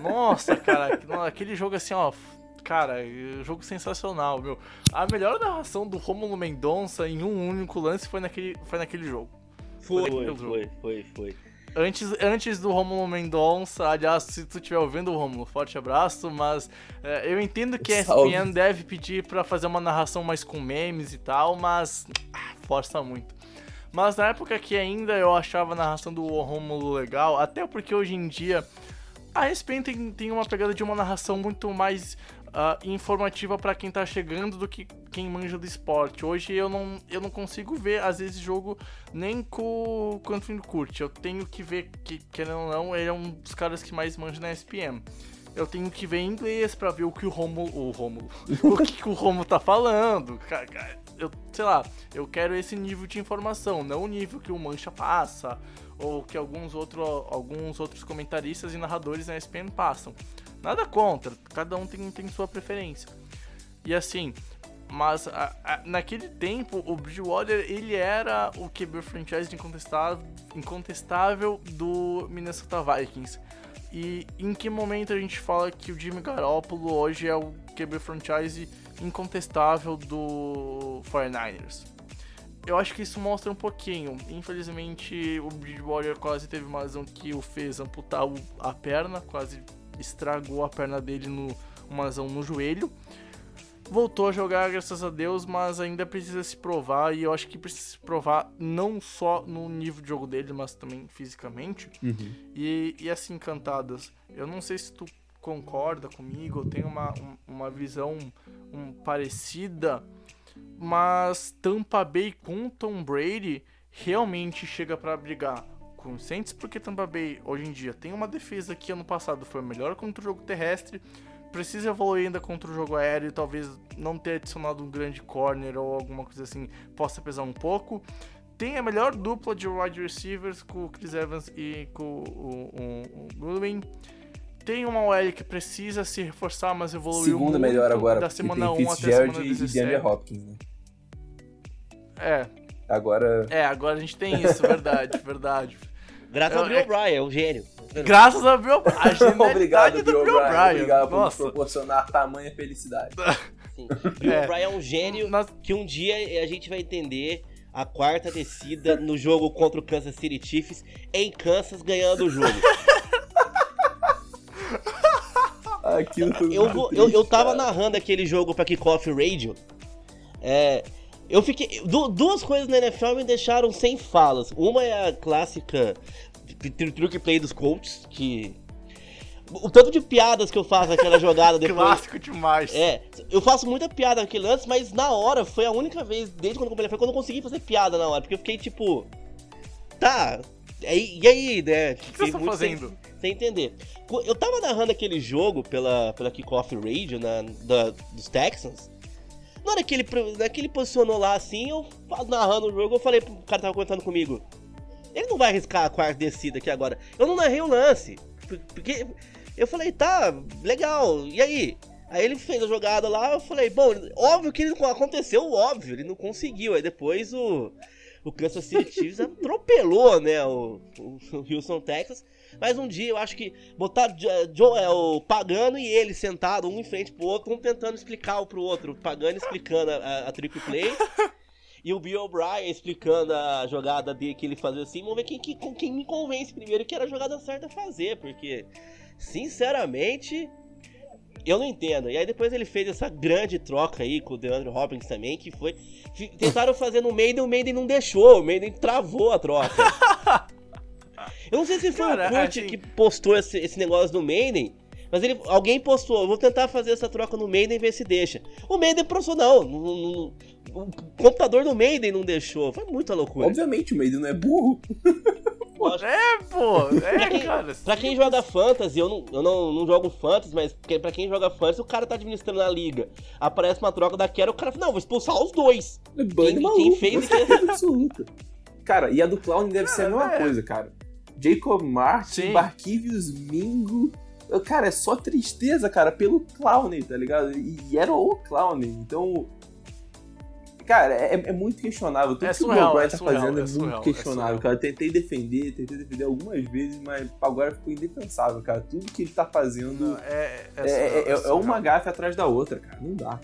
Nossa, cara, aquele jogo assim, ó, cara, jogo sensacional, meu. A melhor narração do Romulo Mendonça em um único lance foi naquele, foi naquele jogo. Foi, Foi, foi, foi. Antes, antes do Romulo Mendonça, aliás, se tu estiver ouvindo o Romulo, forte abraço, mas é, eu entendo que a Salve. ESPN deve pedir pra fazer uma narração mais com memes e tal, mas ah, força muito. Mas na época que ainda eu achava a narração do Romulo legal, até porque hoje em dia a ESPN tem, tem uma pegada de uma narração muito mais ah, informativa pra quem tá chegando do que quem manja do esporte. Hoje eu não, eu não consigo ver, às vezes, jogo nem com, o Anthony Curti. Eu tenho que ver, que, querendo ou não, ele é um dos caras que mais manja na ESPN. Eu tenho que ver em inglês pra ver o que o Romulo. O Romulo. <laughs> o que, que o Romulo tá falando. Eu, sei lá, eu quero esse nível de informação, não o nível que o Mancha passa, ou que alguns, outro, alguns outros comentaristas e narradores na ESPN passam. Nada contra, cada um tem, tem sua preferência. E assim, mas a- a- naquele tempo, o Bridgewater, ele era o QB franchise incontestável, incontestável do Minnesota Vikings. E em que momento a gente fala que o Jimmy Garoppolo hoje é o QB franchise incontestável do 49ers? Eu acho que isso mostra um pouquinho. Infelizmente, o Bridgewater quase teve uma lesão que o fez amputar a perna, quase estragou a perna dele no uma lesão no joelho. Voltou a jogar, graças a Deus, mas ainda precisa se provar. E eu acho que precisa se provar não só no nível de jogo dele, mas também fisicamente. Uhum. E, e assim, Cantadas, eu não sei se tu concorda comigo, eu tenho uma, um- uma visão um, parecida, mas Tampa Bay com Tom Brady realmente chega pra brigar com o Saints, porque Tampa Bay hoje em dia tem uma defesa que ano passado foi melhor contra o jogo terrestre, precisa evoluir ainda contra o jogo aéreo, talvez não ter adicionado um grande corner ou alguma coisa assim possa pesar um pouco. Tem a melhor dupla de wide receivers com o Chris Evans e com o, o, o Goodwin. Tem uma OL que precisa se reforçar, mas evoluiu Segunda melhor agora, da semana 1 tem até a semana Fitzgerald e 17. DeAndre Hopkins, né? É, Agora, é, agora a gente tem isso, verdade, verdade. Graças Eu- ao Bill é- O'Brien, é um gênio. Graças a Bill <laughs> genialidade obrigado, do Bill O'Brien. O'Brien. Obrigado por nos Nossa, proporcionar tamanha felicidade. Sim. Bill <laughs> É. O'Brien é um gênio nós- que um dia a gente vai entender a quarta descida no jogo contra o Kansas City Chiefs em Kansas ganhando o jogo. <laughs> Aquilo foi eu, vou- triste, eu, eu tava cara. narrando aquele jogo pra Kickoff Radio. É, eu fiquei. du- duas coisas na NFL me deixaram sem falas. Uma é a clássica tr- truque play dos Colts, que. O tanto de piadas que eu faço naquela jogada <laughs> depois. Clássico demais. É, eu faço muita piada naquele lance, mas na hora foi a única vez, desde quando eu comprei, foi quando eu consegui fazer piada na hora, porque eu fiquei tipo. Tá, e aí, né? O que você tá fazendo? Sem, sem entender. Eu tava narrando aquele jogo pela, pela Kickoff Radio na, da- dos Texans. Na hora que ele, na hora que ele posicionou lá assim, eu narrando o jogo, eu falei pro cara que tava comentando comigo. Ele não vai arriscar a quarta descida aqui agora. Eu não narrei o lance. por- Porque eu falei, tá, legal. E aí? Aí ele fez a jogada lá, eu falei, bom, óbvio que ele não aconteceu, óbvio, ele não conseguiu. Aí depois o, o Kansas City Chiefs <laughs> atropelou, né, o, o Houston Texas. Mas um dia eu acho que botar é, o Pagano e ele sentado um em frente pro outro, um tentando explicar o pro outro. O Pagano explicando a, a, a trick play. <laughs> E o Bill O'Brien explicando a jogada dele que ele fazia assim, vamos ver quem, que- com quem me convence primeiro que era a jogada certa a fazer, porque, sinceramente, eu não entendo. E aí depois ele fez essa grande troca aí com o DeAndre Hopkins também, que foi. Tentaram fazer no Maiden, o Maiden não deixou, o Maiden travou a troca. <laughs> Eu não sei se foi Cara, o Kurt assim- que postou esse, esse negócio no Maiden, mas ele, alguém postou, eu vou tentar fazer essa troca no Maiden e ver se deixa. O Maiden postou, não, não- não- o computador do Maiden não deixou. Foi muita loucura. Obviamente, o Maiden não é burro. É, pô, Pra é, quem, cara. pra quem joga Fantasy, eu, não, eu não, não jogo Fantasy, mas porque pra quem joga Fantasy, o cara tá administrando a liga. Aparece uma troca da Quero, o cara fala, não, vou expulsar os dois. É Quem- maluco. quem fez certeza absoluta. Cara, e a do Clown deve ser a mesma é. coisa, cara. Jacob Martin, Sim. Barquivius Mingo. Cara, é só tristeza, cara, pelo Clown, tá ligado? E, e era o Clown. Então. Cara, é, é muito questionável. Tudo É que o Bill é tá surreal, fazendo é, é surreal, muito é questionável, cara. Eu tentei defender, tentei defender algumas vezes, mas agora ficou indefensável, cara. Tudo que ele tá fazendo É, é, é, é- é uma gafe atrás da outra, cara. Não dá.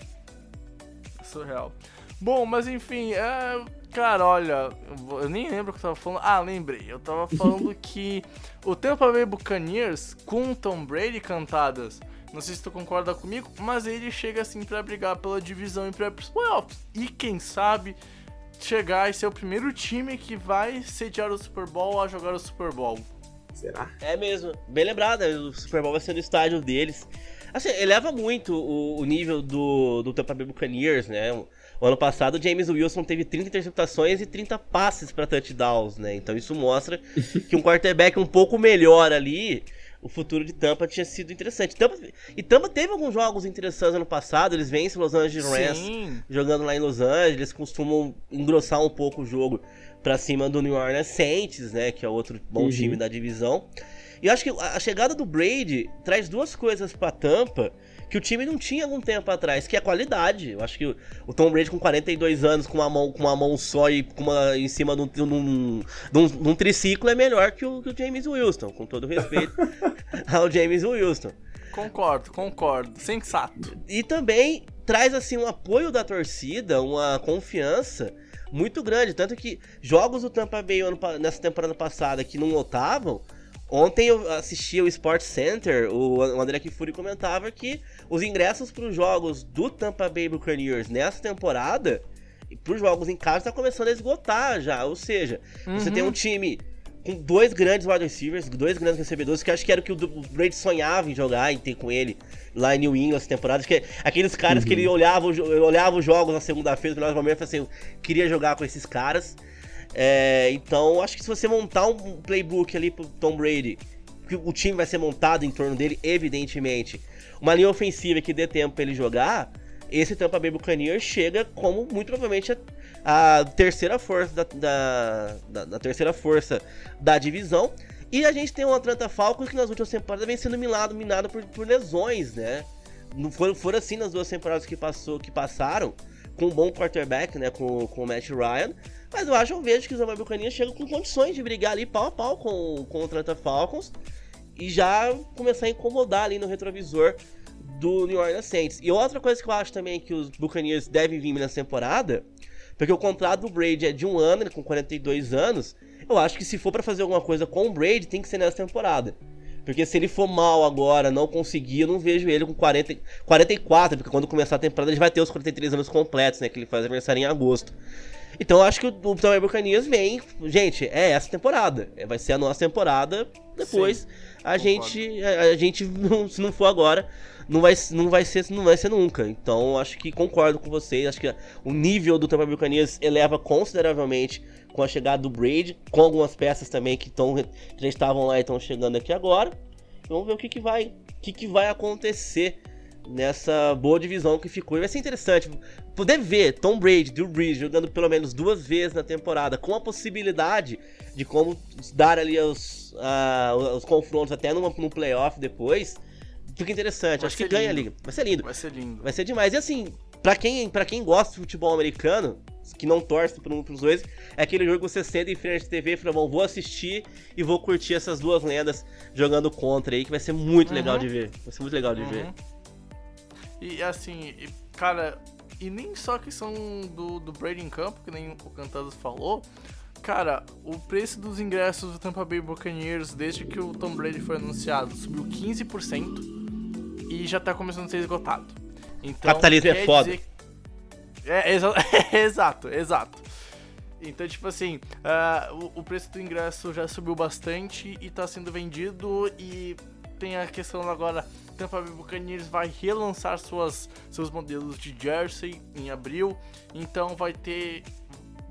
Surreal. Bom, mas enfim, cara, olha, eu nem lembro o que eu tava falando. Ah, lembrei. Eu tava falando <laughs> que o Tampa Bay Buccaneers com Tom Brady cantadas. Não sei se tu concorda comigo, mas ele chega assim pra brigar pela divisão e pros playoffs. E quem sabe chegar e ser o primeiro time que vai sediar o Super Bowl a jogar o Super Bowl. Será? É mesmo, bem lembrado, né? o Super Bowl vai ser no estádio deles. Assim, eleva muito o, o nível do, do Tampa Bay Buccaneers, né? O ano passado, James Wilson teve 30 interceptações e 30 passes para touchdowns, né? Então isso mostra <laughs> que um quarterback um pouco melhor ali, o futuro de Tampa tinha sido interessante. Tampa, e Tampa teve alguns jogos interessantes ano passado, eles vencem Los Angeles Rams jogando lá em Los Angeles, costumam engrossar um pouco o jogo pra cima do New Orleans Saints, né, que é outro bom Uhum. time da divisão. E eu acho que a chegada do Brady traz duas coisas pra Tampa que o time não tinha algum tempo atrás, que é qualidade. Eu acho que o, o Tom Brady com 42 anos, com uma mão, com uma mão só e com uma em cima de um, de um, de um, de um triciclo é melhor que o, que o James Wilson, com todo respeito <laughs> ao James Wilson. Concordo, concordo. Sensato. E também traz assim um apoio da torcida, uma confiança muito grande, tanto que jogos do Tampa Bay ano, nessa temporada passada que não lotavam, Ontem eu assisti o Sports Center, o André Kifuri comentava que os ingressos para os jogos do Tampa Bay Buccaneers nessa temporada, para os jogos em casa, está começando a esgotar já. Ou seja, uhum. você tem um time com dois grandes wide receivers, dois grandes recebedores, que acho que era o que o Brady sonhava em jogar e ter com ele lá em New England essa temporada. Que é aqueles caras uhum. que ele olhava, olhava os jogos na segunda-feira, no final do momento, assim, queria jogar com esses caras. É, então, acho que se você montar um playbook ali pro Tom Brady, que o time vai ser montado em torno dele, evidentemente, uma linha ofensiva que dê tempo pra ele jogar, esse Tampa Bay Buccaneers chega como muito provavelmente a, a terceira força da, da, da, da, terceira força da divisão. E a gente tem um Atlanta Falcons que nas últimas temporadas vem sendo minado, minado por, por lesões, né? Não foram, foram assim nas duas temporadas que, passou, que passaram, com um bom quarterback, né? Com, com o Matt Ryan. Mas eu acho, eu vejo que o Zamar Buccaneers chega com condições de brigar ali pau a pau com, com o Atlanta Falcons e já começar a incomodar ali no retrovisor do New Orleans Saints. E outra coisa que eu acho também que os Buccaneers devem vir nessa temporada, porque o contrato do Brady é de um ano, com 42 anos, eu acho que se for para fazer alguma coisa com o Brady, tem que ser nessa temporada. Porque se ele for mal agora, não conseguir, eu não vejo ele com 40, 44, porque quando começar a temporada ele vai ter os 43 anos completos, né? Que ele faz aniversário em agosto. Então eu acho que o, o Tampa Buccaneers vem, gente, é essa temporada. É, vai ser a nossa temporada. Depois Sim, a gente, a, a, gente se não for agora, não vai, não vai ser, não vai ser nunca. Então acho que concordo com vocês. Acho que o nível do Tampa Buccaneers eleva consideravelmente com a chegada do Brady, com algumas peças também que estão que já estavam lá e estão chegando aqui agora. Vamos ver o que, que vai, o que, que vai acontecer nessa boa divisão que ficou. E vai ser interessante poder ver Tom Brady, Drew Brees jogando pelo menos duas vezes na temporada, com a possibilidade de como dar ali os, uh, os confrontos até numa, num playoff depois. Fica interessante, vai acho que lindo. ganha a liga. Vai ser lindo. Vai ser lindo. Vai ser demais. E assim, pra quem, pra quem gosta de futebol americano, que não torce para um pros dois, é aquele jogo que você senta em frente à TV e fala, bom, vou assistir e vou curtir essas duas lendas jogando contra aí, que vai ser muito uhum. legal de ver. Vai ser muito legal de uhum. ver. E assim, cara, e nem só a questão do, do Brady em campo, que nem o Cantadas falou. Cara, o preço dos ingressos do Tampa Bay Buccaneers desde que o Tom Brady foi anunciado subiu 15% e já tá começando a ser esgotado. Então, Capitalismo é foda. Dizer... É, exa... <laughs> exato, exato. Então, tipo assim, uh, o, o, preço do ingresso já subiu bastante e tá sendo vendido e tem a questão agora, Tampa Bay Buccaneers vai relançar suas, seus modelos de jersey em abril, então vai ter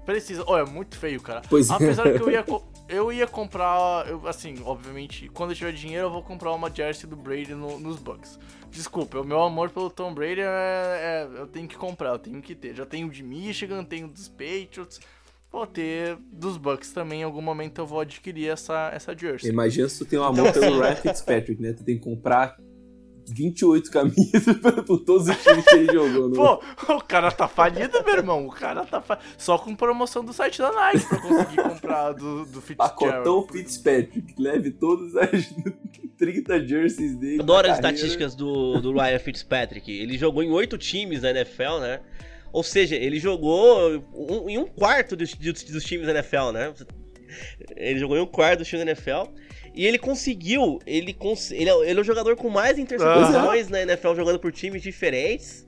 precisa, olha, muito feio, cara. Pois é. Apesar é. que eu ia <laughs> eu ia comprar, eu, assim, obviamente, quando eu tiver dinheiro eu vou comprar uma jersey do Brady no, nos Bucks. Desculpa, o meu amor pelo Tom Brady é, é, eu tenho que comprar, eu tenho que ter. Já tenho de Michigan, tenho dos Patriots, vou ter dos Bucks também. Em algum momento eu vou adquirir essa, essa jersey. Imagina se tu tem um amor então, pelo Ryan Fitzpatrick, né? Tu tem que comprar 28 <laughs> camisas por todos os times que ele jogou. Né? Pô, o cara tá falido, meu irmão. O cara tá fa... Só com promoção do site da Nike pra conseguir comprar do, do Fitzpatrick. Pacotão Fitzpatrick. Leve todas as <laughs> 30 jerseys dele. Adoro as estatísticas do, do Ryan Fitzpatrick. Ele jogou em 8 times na NFL, né? Ou seja, ele jogou um, em um quarto dos, dos, dos, times da NFL, né? Ele jogou em um quarto dos times da NFL. E ele conseguiu. Ele, cons ele, é, ele é o jogador com mais interceptações uhum. na NFL jogando por times diferentes.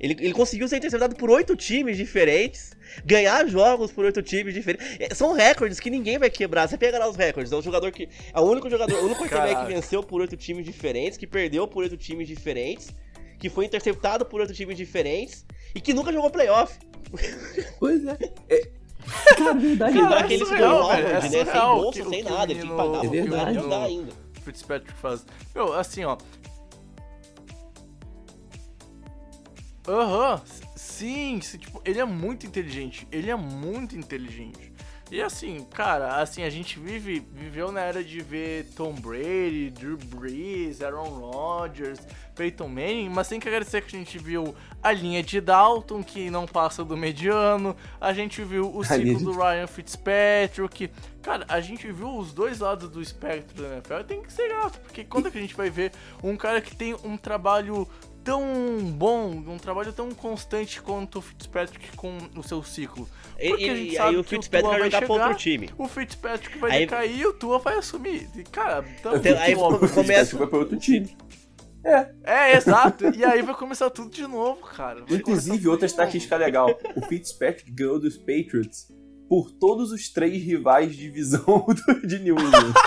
Ele, ele conseguiu ser interceptado por oito times diferentes, ganhar jogos por oito times diferentes. É, são recordes que ninguém vai quebrar. Você pega lá os recordes. É um jogador que. É o único jogador, o único quarterback que venceu por oito times diferentes, que perdeu por oito times diferentes, que foi interceptado por oito times diferentes e que nunca jogou playoff. Pois é. é. Cara, verdade. Cara, é aquele surreal, velho, é né? Sem bolsa, sem nada. Ele tem que pagar é verdade. não dá ainda. Fitzpatrick faz. Meu, assim, ó. Aham, uhum, sim, sim, tipo, ele é muito inteligente. Ele é muito inteligente. E assim, cara, assim, a gente vive, viveu na era de ver Tom Brady, Drew Brees, Aaron Rodgers, Peyton Manning, mas tem que agradecer que a gente viu a linha de Dalton, que não passa do mediano, a gente viu o A ciclo do Ryan Fitzpatrick. Cara, a gente viu os dois lados do espectro da NFL, tem que ser grato, porque quando é que a gente vai ver um cara que tem um trabalho tão bom, um trabalho tão constante quanto o Fitzpatrick com o seu ciclo? E, Porque a e- gente e sabe aí o que o Fitzpatrick Tua vai jogar pra outro time. O Fitzpatrick vai Aí- decair e o Tua vai assumir. E, Cara, Então, aí novo. começa- Vai pra outro time. É, exato. E aí vai começar tudo de novo, cara. Vai Inclusive, outra estatística legal. O Fitzpatrick ganhou dos Patriots por todos os três rivais de divisão <laughs> do- de New England. <laughs>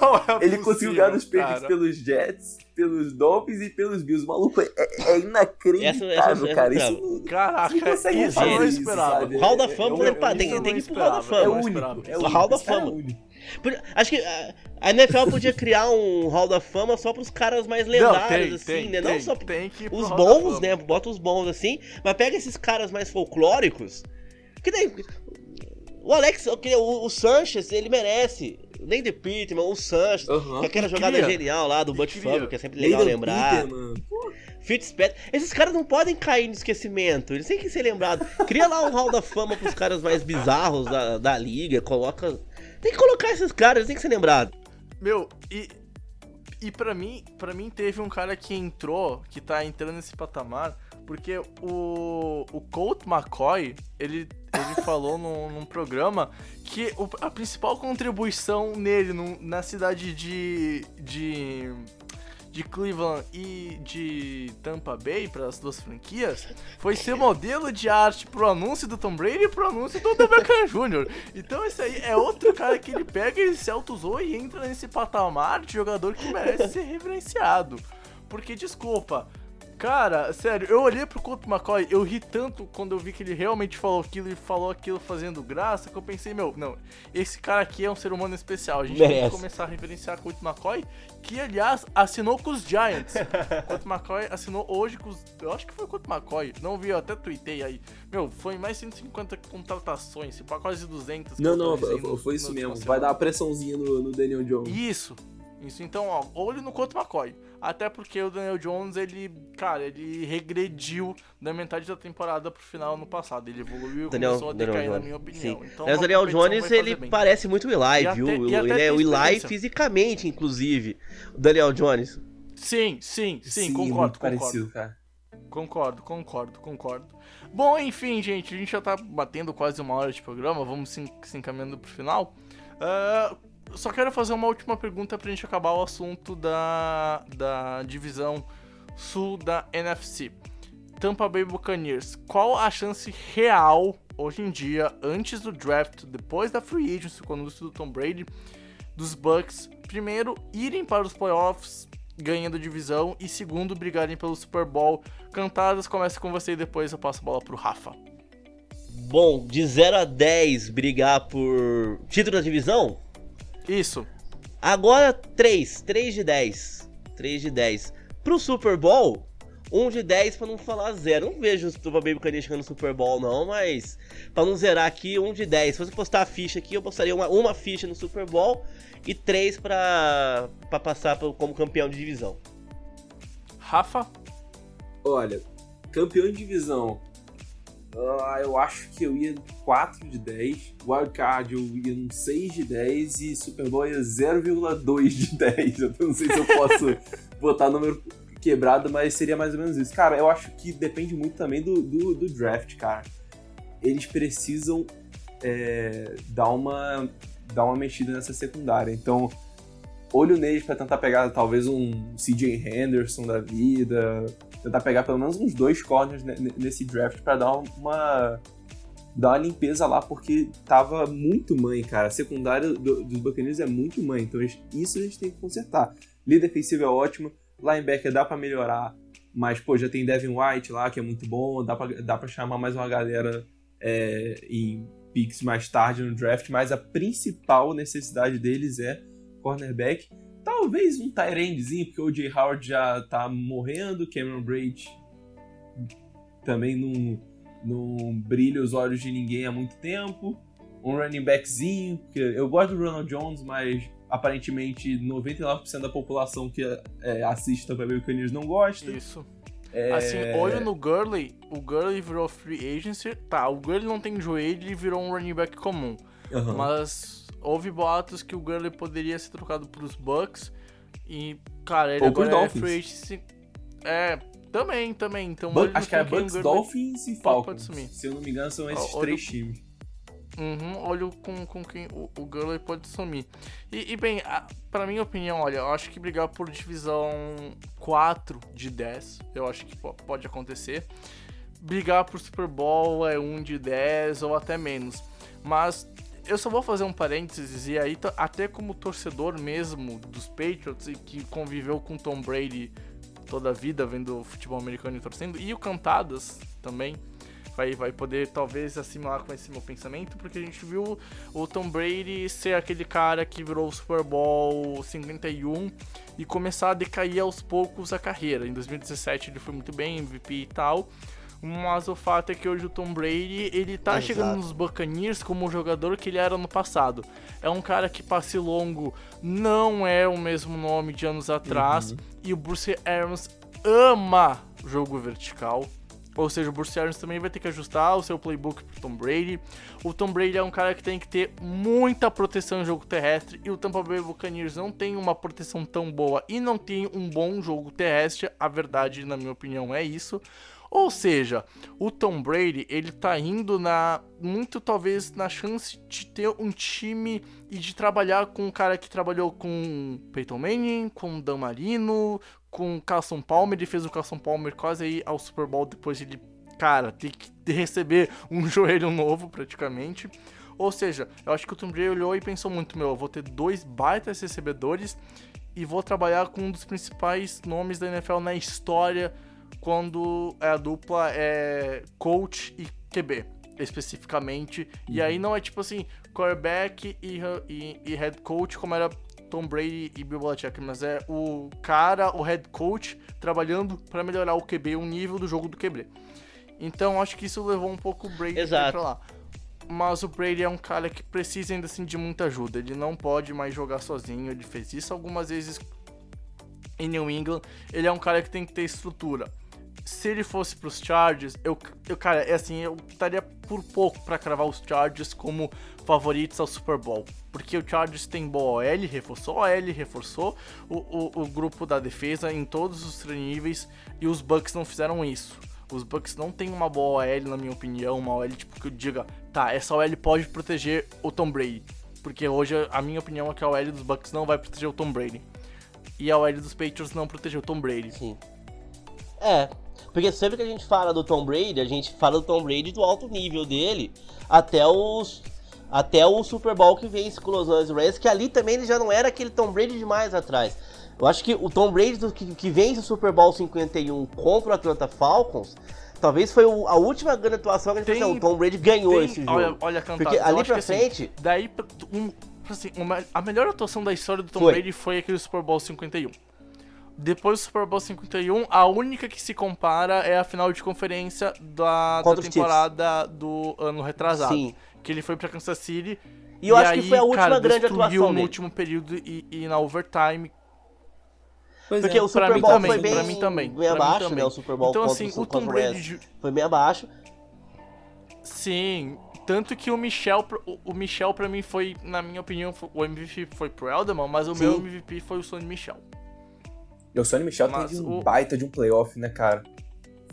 Não é Ele possível, conseguiu ganhar dos Patriots cara. pelos Jets, pelos Dolphins e pelos Bills. O maluco é, é inacreditável, Essa- essa- cara. essa- Isso não, Caraca, Você consegue isso fazer eu não isso, esperava. sabe? Hall da É- Fama, é pá, é tem, isso tem não que ir pro Hall da é Fama. não único. É O único. Hall da cara é Fama. único. Acho que a, a NFL podia criar um Hall da Fama só pros caras mais Não, lendários, tem, assim, tem, né? tem, Não só tem pro os bons, né? Bota os bons assim, mas pega esses caras mais folclóricos. Que daí. O Alex, o, o Sanches, ele merece. Nem de Pittman, o Sanches. Aham. com aquela jogada cria. genial lá do Butch. Fumble, que é sempre legal Nathan lembrar. Fitzpatrick. Esses caras não podem cair no esquecimento. Eles têm que ser lembrados. Cria lá um hall da fama pros caras mais bizarros da, da liga. Coloca. Tem que colocar esses caras, têm que ser lembrados. Meu, e. E pra mim, para mim teve um cara que entrou, que tá entrando nesse patamar, porque o, o Colt McCoy, ele, ele <laughs> falou num, num programa que o- a principal contribuição nele num- na cidade de, de, de Cleveland e de Tampa Bay, para as duas franquias, foi ser modelo de arte pro anúncio do Tom Brady e pro anúncio do Beckham Jr. Então esse aí é outro cara que ele pega, ele se auto-usou e entra nesse patamar de jogador que merece ser reverenciado. Porque, desculpa, cara, sério, eu olhei pro Colt McCoy, eu ri tanto quando eu vi que ele realmente falou aquilo e falou aquilo fazendo graça, que eu pensei, meu, não, esse cara aqui é um ser humano especial. A gente tem Merece. que começar a reverenciar Colt McCoy, que aliás assinou com os Giants. <laughs> Colt McCoy assinou hoje com os. Eu acho que foi o Colt McCoy, não vi, eu até tuitei aí. Meu, foi mais 150 contratações, pá, quase 200. que Não, não, no- foi isso mesmo. Vai dar uma pressãozinha no, no Daniel Jones. Isso. Isso, então, ó, olho no Colt McCoy. Até porque o Daniel Jones, ele, cara, ele regrediu da metade da temporada pro final no passado. Ele evoluiu e Daniel, começou a decair, Daniel na Jones. minha opinião. Sim. Então, Mas o Daniel Jones, ele bem. parece muito o Eli, E até- viu? e até ele é o Eli fisicamente, inclusive. O Daniel Jones. Sim, sim, sim, concordo, muito concordo. parecido, cara. Concordo, concordo, concordo. Bom, enfim, gente, a gente já tá batendo quase uma hora de programa, vamos se, encaminhando pro final. Ah, só quero fazer uma última pergunta pra gente acabar o assunto da, da divisão sul da NFC. Tampa Bay Buccaneers, qual a chance real, hoje em dia, antes do draft, depois da free agency, com o anúncio do Tom Brady, dos Bucks, primeiro, irem para os playoffs ganhando a divisão e segundo, brigarem pelo Super Bowl. Cantadas, começa com você e depois eu passo a bola pro Rafa. Bom, de 0 a 10 brigar por título da divisão? Isso. Agora 3, 3 de 10. 3 de 10. Pro Super Bowl, 1 de 10 pra não falar 0. Não vejo o Bay Buccaneers chegando no Super Bowl não, mas pra não zerar aqui, 1 de 10. Se você postar a ficha aqui, eu postaria uma, uma ficha no Super Bowl e 3 pra, pra passar pro- como campeão de divisão. Rafa? Olha, campeão de divisão. Ah, eu acho que eu ia 4 de 10. Wildcard eu ia um 6 de 10 e Super Bowl ia 0,2 de 10. Eu não sei se eu posso <laughs> botar número quebrado, mas seria mais ou menos isso. Cara, eu acho que depende muito também do, do, do draft, cara. Eles precisam é, dar, uma, dar uma mexida nessa secundária. Então, olho neles pra tentar pegar talvez um CJ Henderson da vida, tentar pegar pelo menos uns dois corners ne- ne- nesse draft pra dar uma dar uma limpeza lá porque tava muito mãe, cara. A secundária do- dos Buccaneers é muito mãe, então isso a gente tem que consertar. Líder defensivo é ótimo, linebacker dá pra melhorar, mas pô, já tem Devin White lá que é muito bom, dá pra, dá pra chamar mais uma galera é, em picks mais tarde no draft, mas a principal necessidade deles é cornerback. Talvez um Tyrandezinho, porque o Jay Howard já tá morrendo, Cameron Braid também não, não brilha os olhos de ninguém há muito tempo. Um running backzinho, porque eu gosto do Ronald Jones, mas aparentemente 99% da população que é, assiste Bay Buccaneers não gosta. Isso. É, Assim, olho no Gurley, o Gurley virou free agency. Tá, o Gurley não tem joelho e virou um running back comum. aham. Mas houve boatos que o Gurley poderia ser trocado pros Bucks. E, cara, ele Ou agora é free agency. É, também, também. Então, acho que é Bucks, Gurley- Dolphins e Falcons. Se eu não me engano, são esses olho- três times. Uhum, olho com, com quem o, o Gurley pode sumir. E, e, bem, a, pra minha opinião, olha, eu acho que brigar por divisão 4 de 10, eu acho que po- pode acontecer. Brigar por Super Bowl é 1 de 10 ou até menos. Mas eu só vou fazer um parênteses, e aí, até como torcedor mesmo dos Patriots e que conviveu com Tom Brady toda a vida vendo futebol americano e torcendo, e o Cantadas também vai, vai poder talvez assimilar com esse meu pensamento, porque a gente viu o Tom Brady ser aquele cara que virou o Super Bowl 51 e começar a decair aos poucos a carreira. Em 2017 ele foi muito bem, MVP e tal. Mas o fato é que hoje o Tom Brady, ele tá Exato. chegando nos Buccaneers como o jogador que ele era no passado. É um cara que passe longo não é o mesmo nome de anos atrás. E o Bruce Arians ama jogo vertical. Ou seja, o Bruce Arians também vai ter que ajustar o seu playbook pro Tom Brady. O Tom Brady é um cara que tem que ter muita proteção em jogo terrestre. E o Tampa Bay Buccaneers não tem uma proteção tão boa e não tem um bom jogo terrestre. A verdade, na minha opinião, é isso. Ou seja, o Tom Brady, ele tá indo na muito talvez na chance de ter um time e de trabalhar com um cara que trabalhou com Peyton Manning, com Dan Marino, com Carson Palmer, ele fez o Carson Palmer quase aí ao Super Bowl depois de ele, cara, ter que receber um <laughs> joelho novo praticamente. Ou seja, eu acho que o Tom Brady olhou e pensou muito, meu, eu vou ter dois baitas recebedores e vou trabalhar com um dos principais nomes da NFL na história quando a dupla é coach e QB, especificamente. E aí não é tipo assim, quarterback e, e, e head coach, como era Tom Brady e Bill Belichick, mas é o cara, o head coach, trabalhando para melhorar o QB, o nível do jogo do QB. Então acho que isso levou um pouco o Brady Exato. pra lá. Mas o Brady é um cara que precisa ainda assim de muita ajuda. Ele não pode mais jogar sozinho. Ele fez isso algumas vezes em New England. Ele é um cara que tem que ter estrutura. Se ele fosse pros Chargers, eu, eu cara, é assim, eu estaria por pouco pra cravar os Chargers como favoritos ao Super Bowl. Porque o Chargers tem boa OL, reforçou a OL, reforçou o, o, o grupo da defesa em todos os níveis e os Bucks não fizeram isso. Os Bucks não tem uma boa OL, na minha opinião, uma OL tipo que eu diga, tá, essa OL pode proteger o Tom Brady. Porque hoje a minha opinião é que a OL dos Bucks não vai proteger o Tom Brady. E a OL dos Patriots não protegeu o Tom Brady. Sim. É, porque sempre que a gente fala do Tom Brady, a gente fala do Tom Brady do alto nível dele até os até o Super Bowl que vence com os Los Angeles Rams, que ali também ele já não era aquele Tom Brady demais atrás. Eu acho que o Tom Brady do, que, que vence o Super Bowl 51 contra o Atlanta Falcons, talvez foi o- a última grande atuação que a gente Tem- falou, o Tom Brady ganhou Tem- esse jogo. Olha, olha cantado. Porque ali pra assim, frente, daí, pra- um, assim, uma- a melhor atuação da história do Tom Foi. Brady foi aquele Super Bowl 51. Depois do Super Bowl 51, a única que se compara é a final de conferência da, da temporada do ano retrasado. Sim. Que ele foi pra Kansas City. E eu acho que foi a última cara, grande atuação no dele. último período e, e na overtime. Pois porque é. o pra Super mim Bowl também, foi bem, pra mim também, bem pra mim abaixo, também. né? O Super Bowl Então, contra, assim, o Tom Brady foi bem abaixo. Sim, tanto que o Michel, o- o Michel pra mim foi, na minha opinião, foi- o MVP foi pro Elderman, mas o Sim. meu MVP foi o Sonny Michel. E o Sonny Michel Mas teve um o- baita de um playoff, né, cara?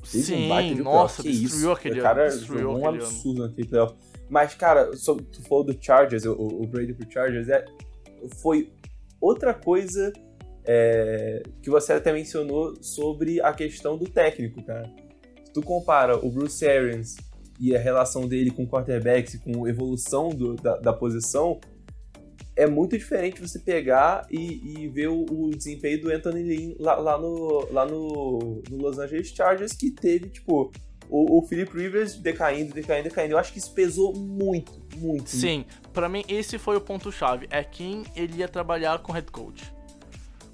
Fez um baita Sim, de um nossa, playoff. Que destruiu isso? aquele o cara jogou um aquele ano. absurdo naquele playoff. Mas, cara, so- tu falou do Chargers, o, o Brady pro Chargers, é, foi outra coisa é, que você até mencionou sobre a questão do técnico, cara. Se tu compara o Bruce Arians e a relação dele com quarterbacks e com evolução do- da, da posição, é muito diferente você pegar e, e ver o, o desempenho do Anthony Lynn lá, lá no, lá no, no Los Angeles Chargers, que teve, tipo, o, o Philip Rivers decaindo, decaindo, decaindo. Eu acho que isso pesou muito, muito. Sim, pra mim esse foi o ponto-chave. É quem ele ia trabalhar com head coach.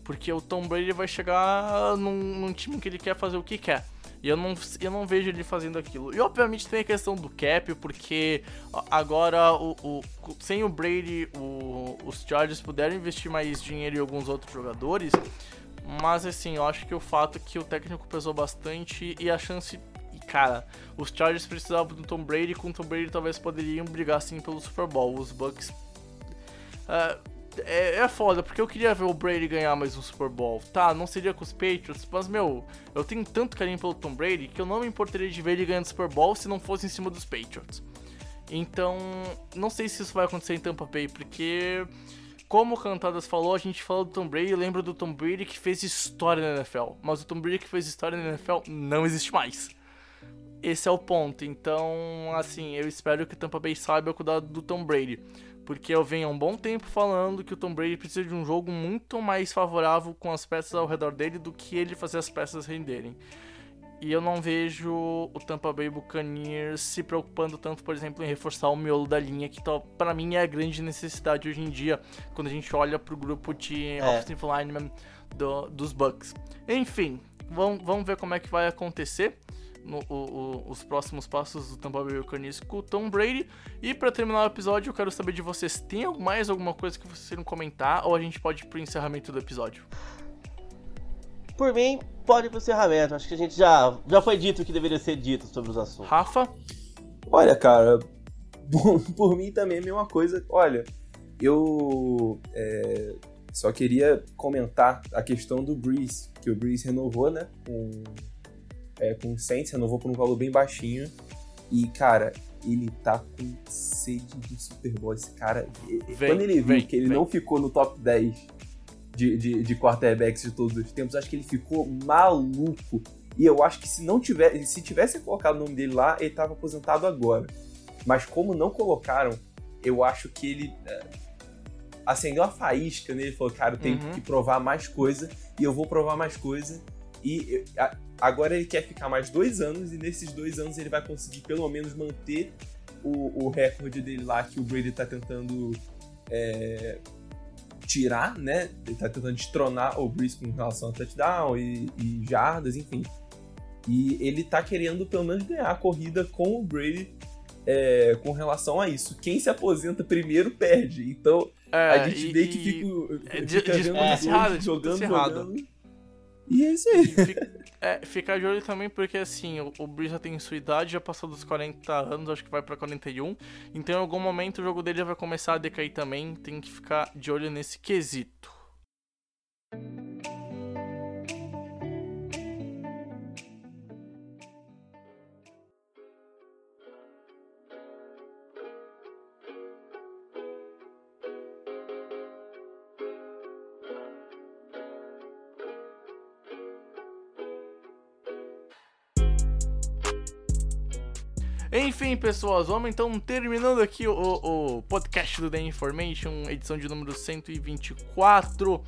Porque o Tom Brady vai chegar num, num time que ele quer fazer o que quer. E eu não, eu não vejo ele fazendo aquilo. E obviamente tem a questão do cap, porque agora o, o sem o Brady, o, os Chargers puderam investir mais dinheiro em alguns outros jogadores. Mas assim, eu acho que o fato é que o técnico pesou bastante e a chance. Cara, os Chargers precisavam do Tom Brady, com o Tom Brady talvez poderiam brigar sim pelo Super Bowl. Os Bucks. Uh, é, é foda, porque eu queria ver o Brady ganhar mais um Super Bowl. Tá, não seria com os Patriots, mas meu, eu tenho tanto carinho pelo Tom Brady que eu não me importaria de ver ele ganhando Super Bowl se não fosse em cima dos Patriots. Então, não sei se isso vai acontecer em Tampa Bay, porque como o Cantadas falou, a gente fala do Tom Brady, lembra do Tom Brady que fez história na NFL, mas o Tom Brady que fez história na NFL não existe mais. Esse é o ponto. Então, assim, eu espero que o Tampa Bay saiba cuidar do Tom Brady. Porque eu venho há um bom tempo falando que o Tom Brady precisa de um jogo muito mais favorável com as peças ao redor dele do que ele fazer as peças renderem. E eu não vejo o Tampa Bay Buccaneers se preocupando tanto, por exemplo, em reforçar o miolo da linha, que para mim é a grande necessidade hoje em dia, quando a gente olha pro grupo de é. offensive linemen do, dos Bucks. Enfim, vamos, vamos ver como é que vai acontecer no, o, o, os próximos passos do Tampa Bay Buccaneers com o Tom Brady. E para terminar o episódio, eu quero saber de vocês, tem mais alguma coisa que vocês queiram comentar ou a gente pode ir pro encerramento do episódio? Por mim, pode ir pro encerramento. Acho que a gente já, já foi dito o que deveria ser dito sobre os assuntos. Rafa? Olha, cara, por, por mim também é a mesma coisa. Olha, eu é, só queria comentar a questão do Breeze, que o Breeze renovou, né, com é, com o Saints, renovou por um valor bem baixinho. E, cara, ele tá com sede de Super Bowl. Esse cara, vem, quando ele viu vem, que ele vem. não ficou no top 10 de, de, de quarterbacks de todos os tempos, acho que ele ficou maluco. E eu acho que se não tivesse, se tivesse colocado o nome dele lá, ele tava aposentado agora. Mas como não colocaram, eu acho que ele é, acendeu a faísca nele, falou, cara, eu tenho uhum. que provar mais coisa e eu vou provar mais coisa. E agora ele quer ficar mais dois anos e nesses dois anos ele vai conseguir pelo menos manter o, o recorde dele lá que o Brady tá tentando é, tirar, né? Ele tá tentando destronar o Breeze com relação a touchdown e, e jardas, enfim. E ele tá querendo pelo menos ganhar a corrida com o Brady é, com relação a isso. Quem se aposenta primeiro perde. Então é, a gente e, vê que fica, é, fica vendo é, jogando, jogando. E é isso aí. Fica, é, ficar de olho também porque, assim, o, o Brisa tem sua idade, já passou dos 40 anos, acho que vai pra 41. Então, em algum momento, o jogo dele já vai começar a decair também. Tem que ficar de olho nesse quesito. Enfim, pessoas, vamos então terminando aqui o, o podcast do The Information, edição de número 124.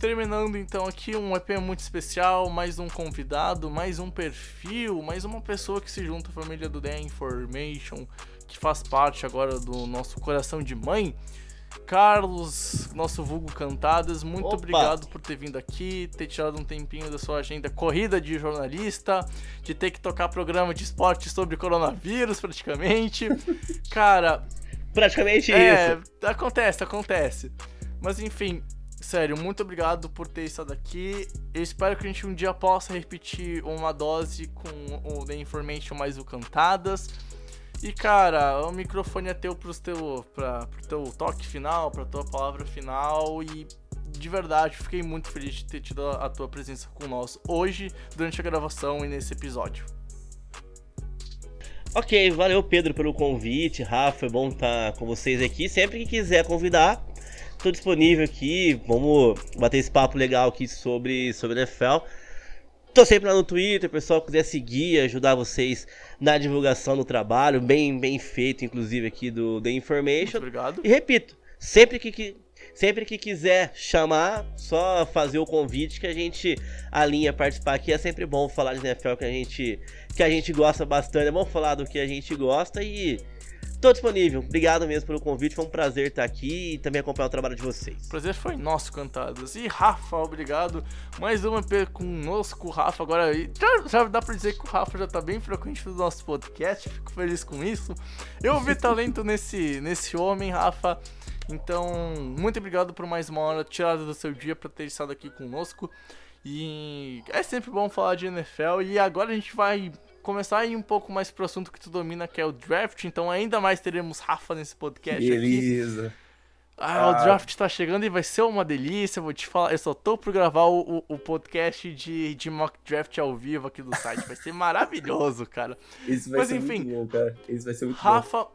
Terminando então aqui um EP muito especial, mais um convidado, mais um perfil, mais uma pessoa que se junta à família do The Information, que faz parte agora do nosso coração de mãe. Carlos, nosso vulgo Cantadas, muito Opa. obrigado por ter vindo aqui, ter tirado um tempinho da sua agenda corrida de jornalista, de ter que tocar programa de esporte sobre coronavírus, praticamente. <laughs> Cara. Praticamente é, isso. Acontece, acontece. Mas enfim, sério, muito obrigado por ter estado aqui. Eu espero que a gente um dia possa repetir uma dose com o The Information mais o Cantadas. E cara, o microfone é teu pro teu, pra, pro teu toque final, pra tua palavra final e de verdade fiquei muito feliz de ter tido a tua presença com nós hoje, durante a gravação e nesse episódio. Ok, valeu Pedro pelo convite, Rafa, é bom estar com vocês aqui. Sempre que quiser convidar, estou disponível aqui. Vamos bater esse papo legal aqui sobre, sobre NFL. Tô sempre lá no Twitter, pessoal quiser seguir, ajudar vocês na divulgação do trabalho, bem bem feito, inclusive aqui do The Information. Muito obrigado. E repito, sempre que, que sempre que quiser chamar, só fazer o convite que a gente alinha participar aqui. É sempre bom falar de NFL que a gente que a gente gosta bastante. É bom falar do que a gente gosta e Tô disponível. Obrigado mesmo pelo convite. Foi um prazer estar aqui e também acompanhar o trabalho de vocês. Prazer foi nosso, Cantadas. E Rafa, obrigado. Mais uma EP conosco, Rafa. Agora já, já dá pra dizer que o Rafa já tá bem frequente no nosso podcast. Fico feliz com isso. Eu vi talento <laughs> nesse, nesse homem, Rafa. Então, muito obrigado por mais uma hora tirada do seu dia para ter estado aqui conosco. E é sempre bom falar de NFL. E agora a gente vai começar a ir um pouco mais pro assunto que tu domina, que é o draft. Então ainda mais teremos Rafa nesse podcast Beleza. aqui. Ah, o draft tá chegando e vai ser uma delícia. Vou te falar, eu só tô por gravar o, o, o podcast de, de mock draft ao vivo aqui do site. Vai ser maravilhoso, cara. Isso vai Mas, ser enfim, muito bom, cara. Isso vai ser muito bom. Rafa,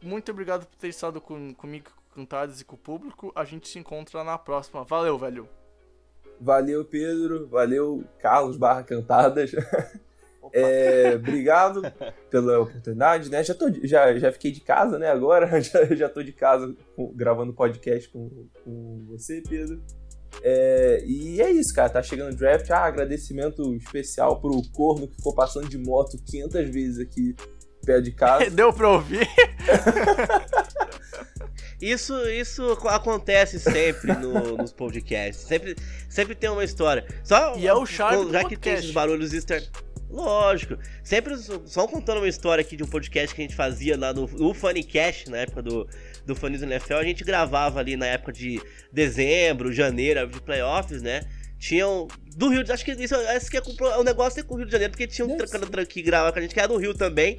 muito obrigado por ter estado com, comigo, com Tades e com o público. A gente se encontra na próxima. Valeu, velho. Valeu, Pedro. Valeu, Carlos Barra Cantadas. <laughs> É, obrigado pela oportunidade, né? Já, tô, já, já fiquei de casa, né? Agora <laughs> já, já tô de casa com- gravando podcast com, com você, Pedro. É, e é isso, cara. Tá chegando o draft. Ah, agradecimento especial pro corno que ficou passando de moto 500 vezes aqui perto de <laughs> casa. Deu pra ouvir? <laughs> Isso, isso ac- acontece sempre no- nos podcasts. Sempre, sempre tem uma história. Só E é o charme do Já que tem podcast. esses barulhos externos. Lógico. Sempre só- contando uma história aqui de um podcast que a gente fazia lá no, no Funnycast, na época do, do Funny NFL. A gente gravava ali na época de dezembro, janeiro, de playoffs, né? Tinham. Do Rio de Acho que isso esse que é o negócio é com o Rio de Janeiro, porque tinha um Deve tra- tra- que gravava com a gente que era do Rio também.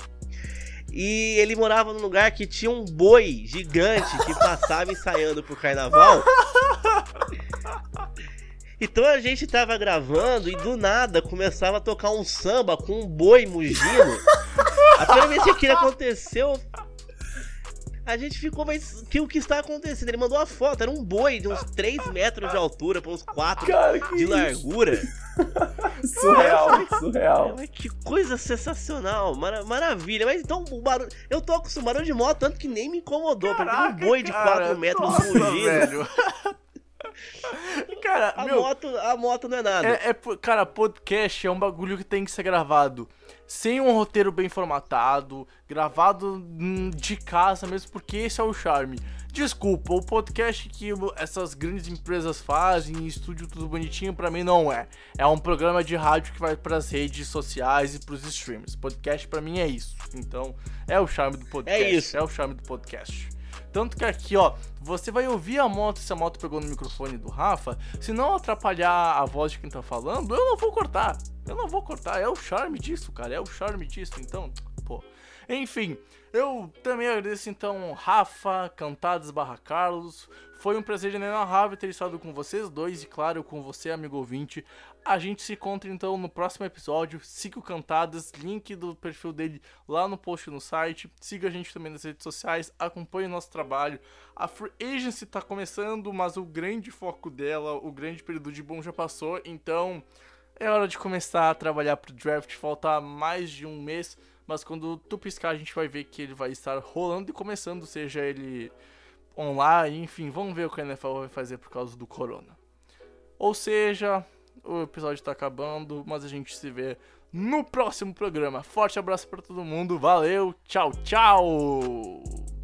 E ele morava num lugar que tinha um boi gigante que passava ensaiando pro carnaval. <laughs> Então a gente tava gravando e do nada começava a tocar um samba com um boi mugindo. A primeira vez que aquilo aconteceu, a gente ficou, mas que, o que está acontecendo? Ele mandou uma foto, era um boi de uns 3 metros de altura para uns 4 Cara, de largura. Surreal, surreal. Que coisa sensacional, mara- maravilha. Mas então o barulho. Eu tô acostumado de moto, tanto que nem me incomodou. Porque um boi de 4 metros nossa, mugindo. velho. Cara, A meu, moto, a moto não é nada. É, é cara, podcast é um bagulho que tem que ser gravado sem um roteiro bem formatado, gravado de casa mesmo, porque esse é o charme. Desculpa, o podcast que essas grandes empresas fazem, em estúdio tudo bonitinho, pra mim não é. É um programa de rádio que vai pras redes sociais e pros streams. Podcast pra mim é isso. Então, é o charme do podcast. É isso. É o charme do podcast. Tanto que aqui, ó, você vai ouvir a moto se a moto pegou no microfone do Rafa. Se não atrapalhar a voz de quem tá falando, eu não vou cortar. Eu não vou cortar. É o charme disso, cara. É o charme disso. Então, pô. Enfim, eu também agradeço então Rafa, Cantadas barra Carlos. Foi um prazer inenarrável ter estado com vocês dois e, claro, com você, amigo ouvinte. A gente se encontra então no próximo episódio. Siga o Cantadas, link do perfil dele lá no post no site. Siga a gente também nas redes sociais, acompanhe o nosso trabalho. A Free Agency tá começando, mas o grande foco dela, o grande período de bom já passou, então é hora de começar a trabalhar pro draft. Falta mais de um mês, mas quando tu piscar, a gente vai ver que ele vai estar rolando e começando, seja ele online, enfim, vamos ver o que a NFL vai fazer por causa do corona. Ou seja, o episódio tá acabando, mas a gente se vê no próximo programa. Forte abraço pra todo mundo, valeu, tchau, tchau!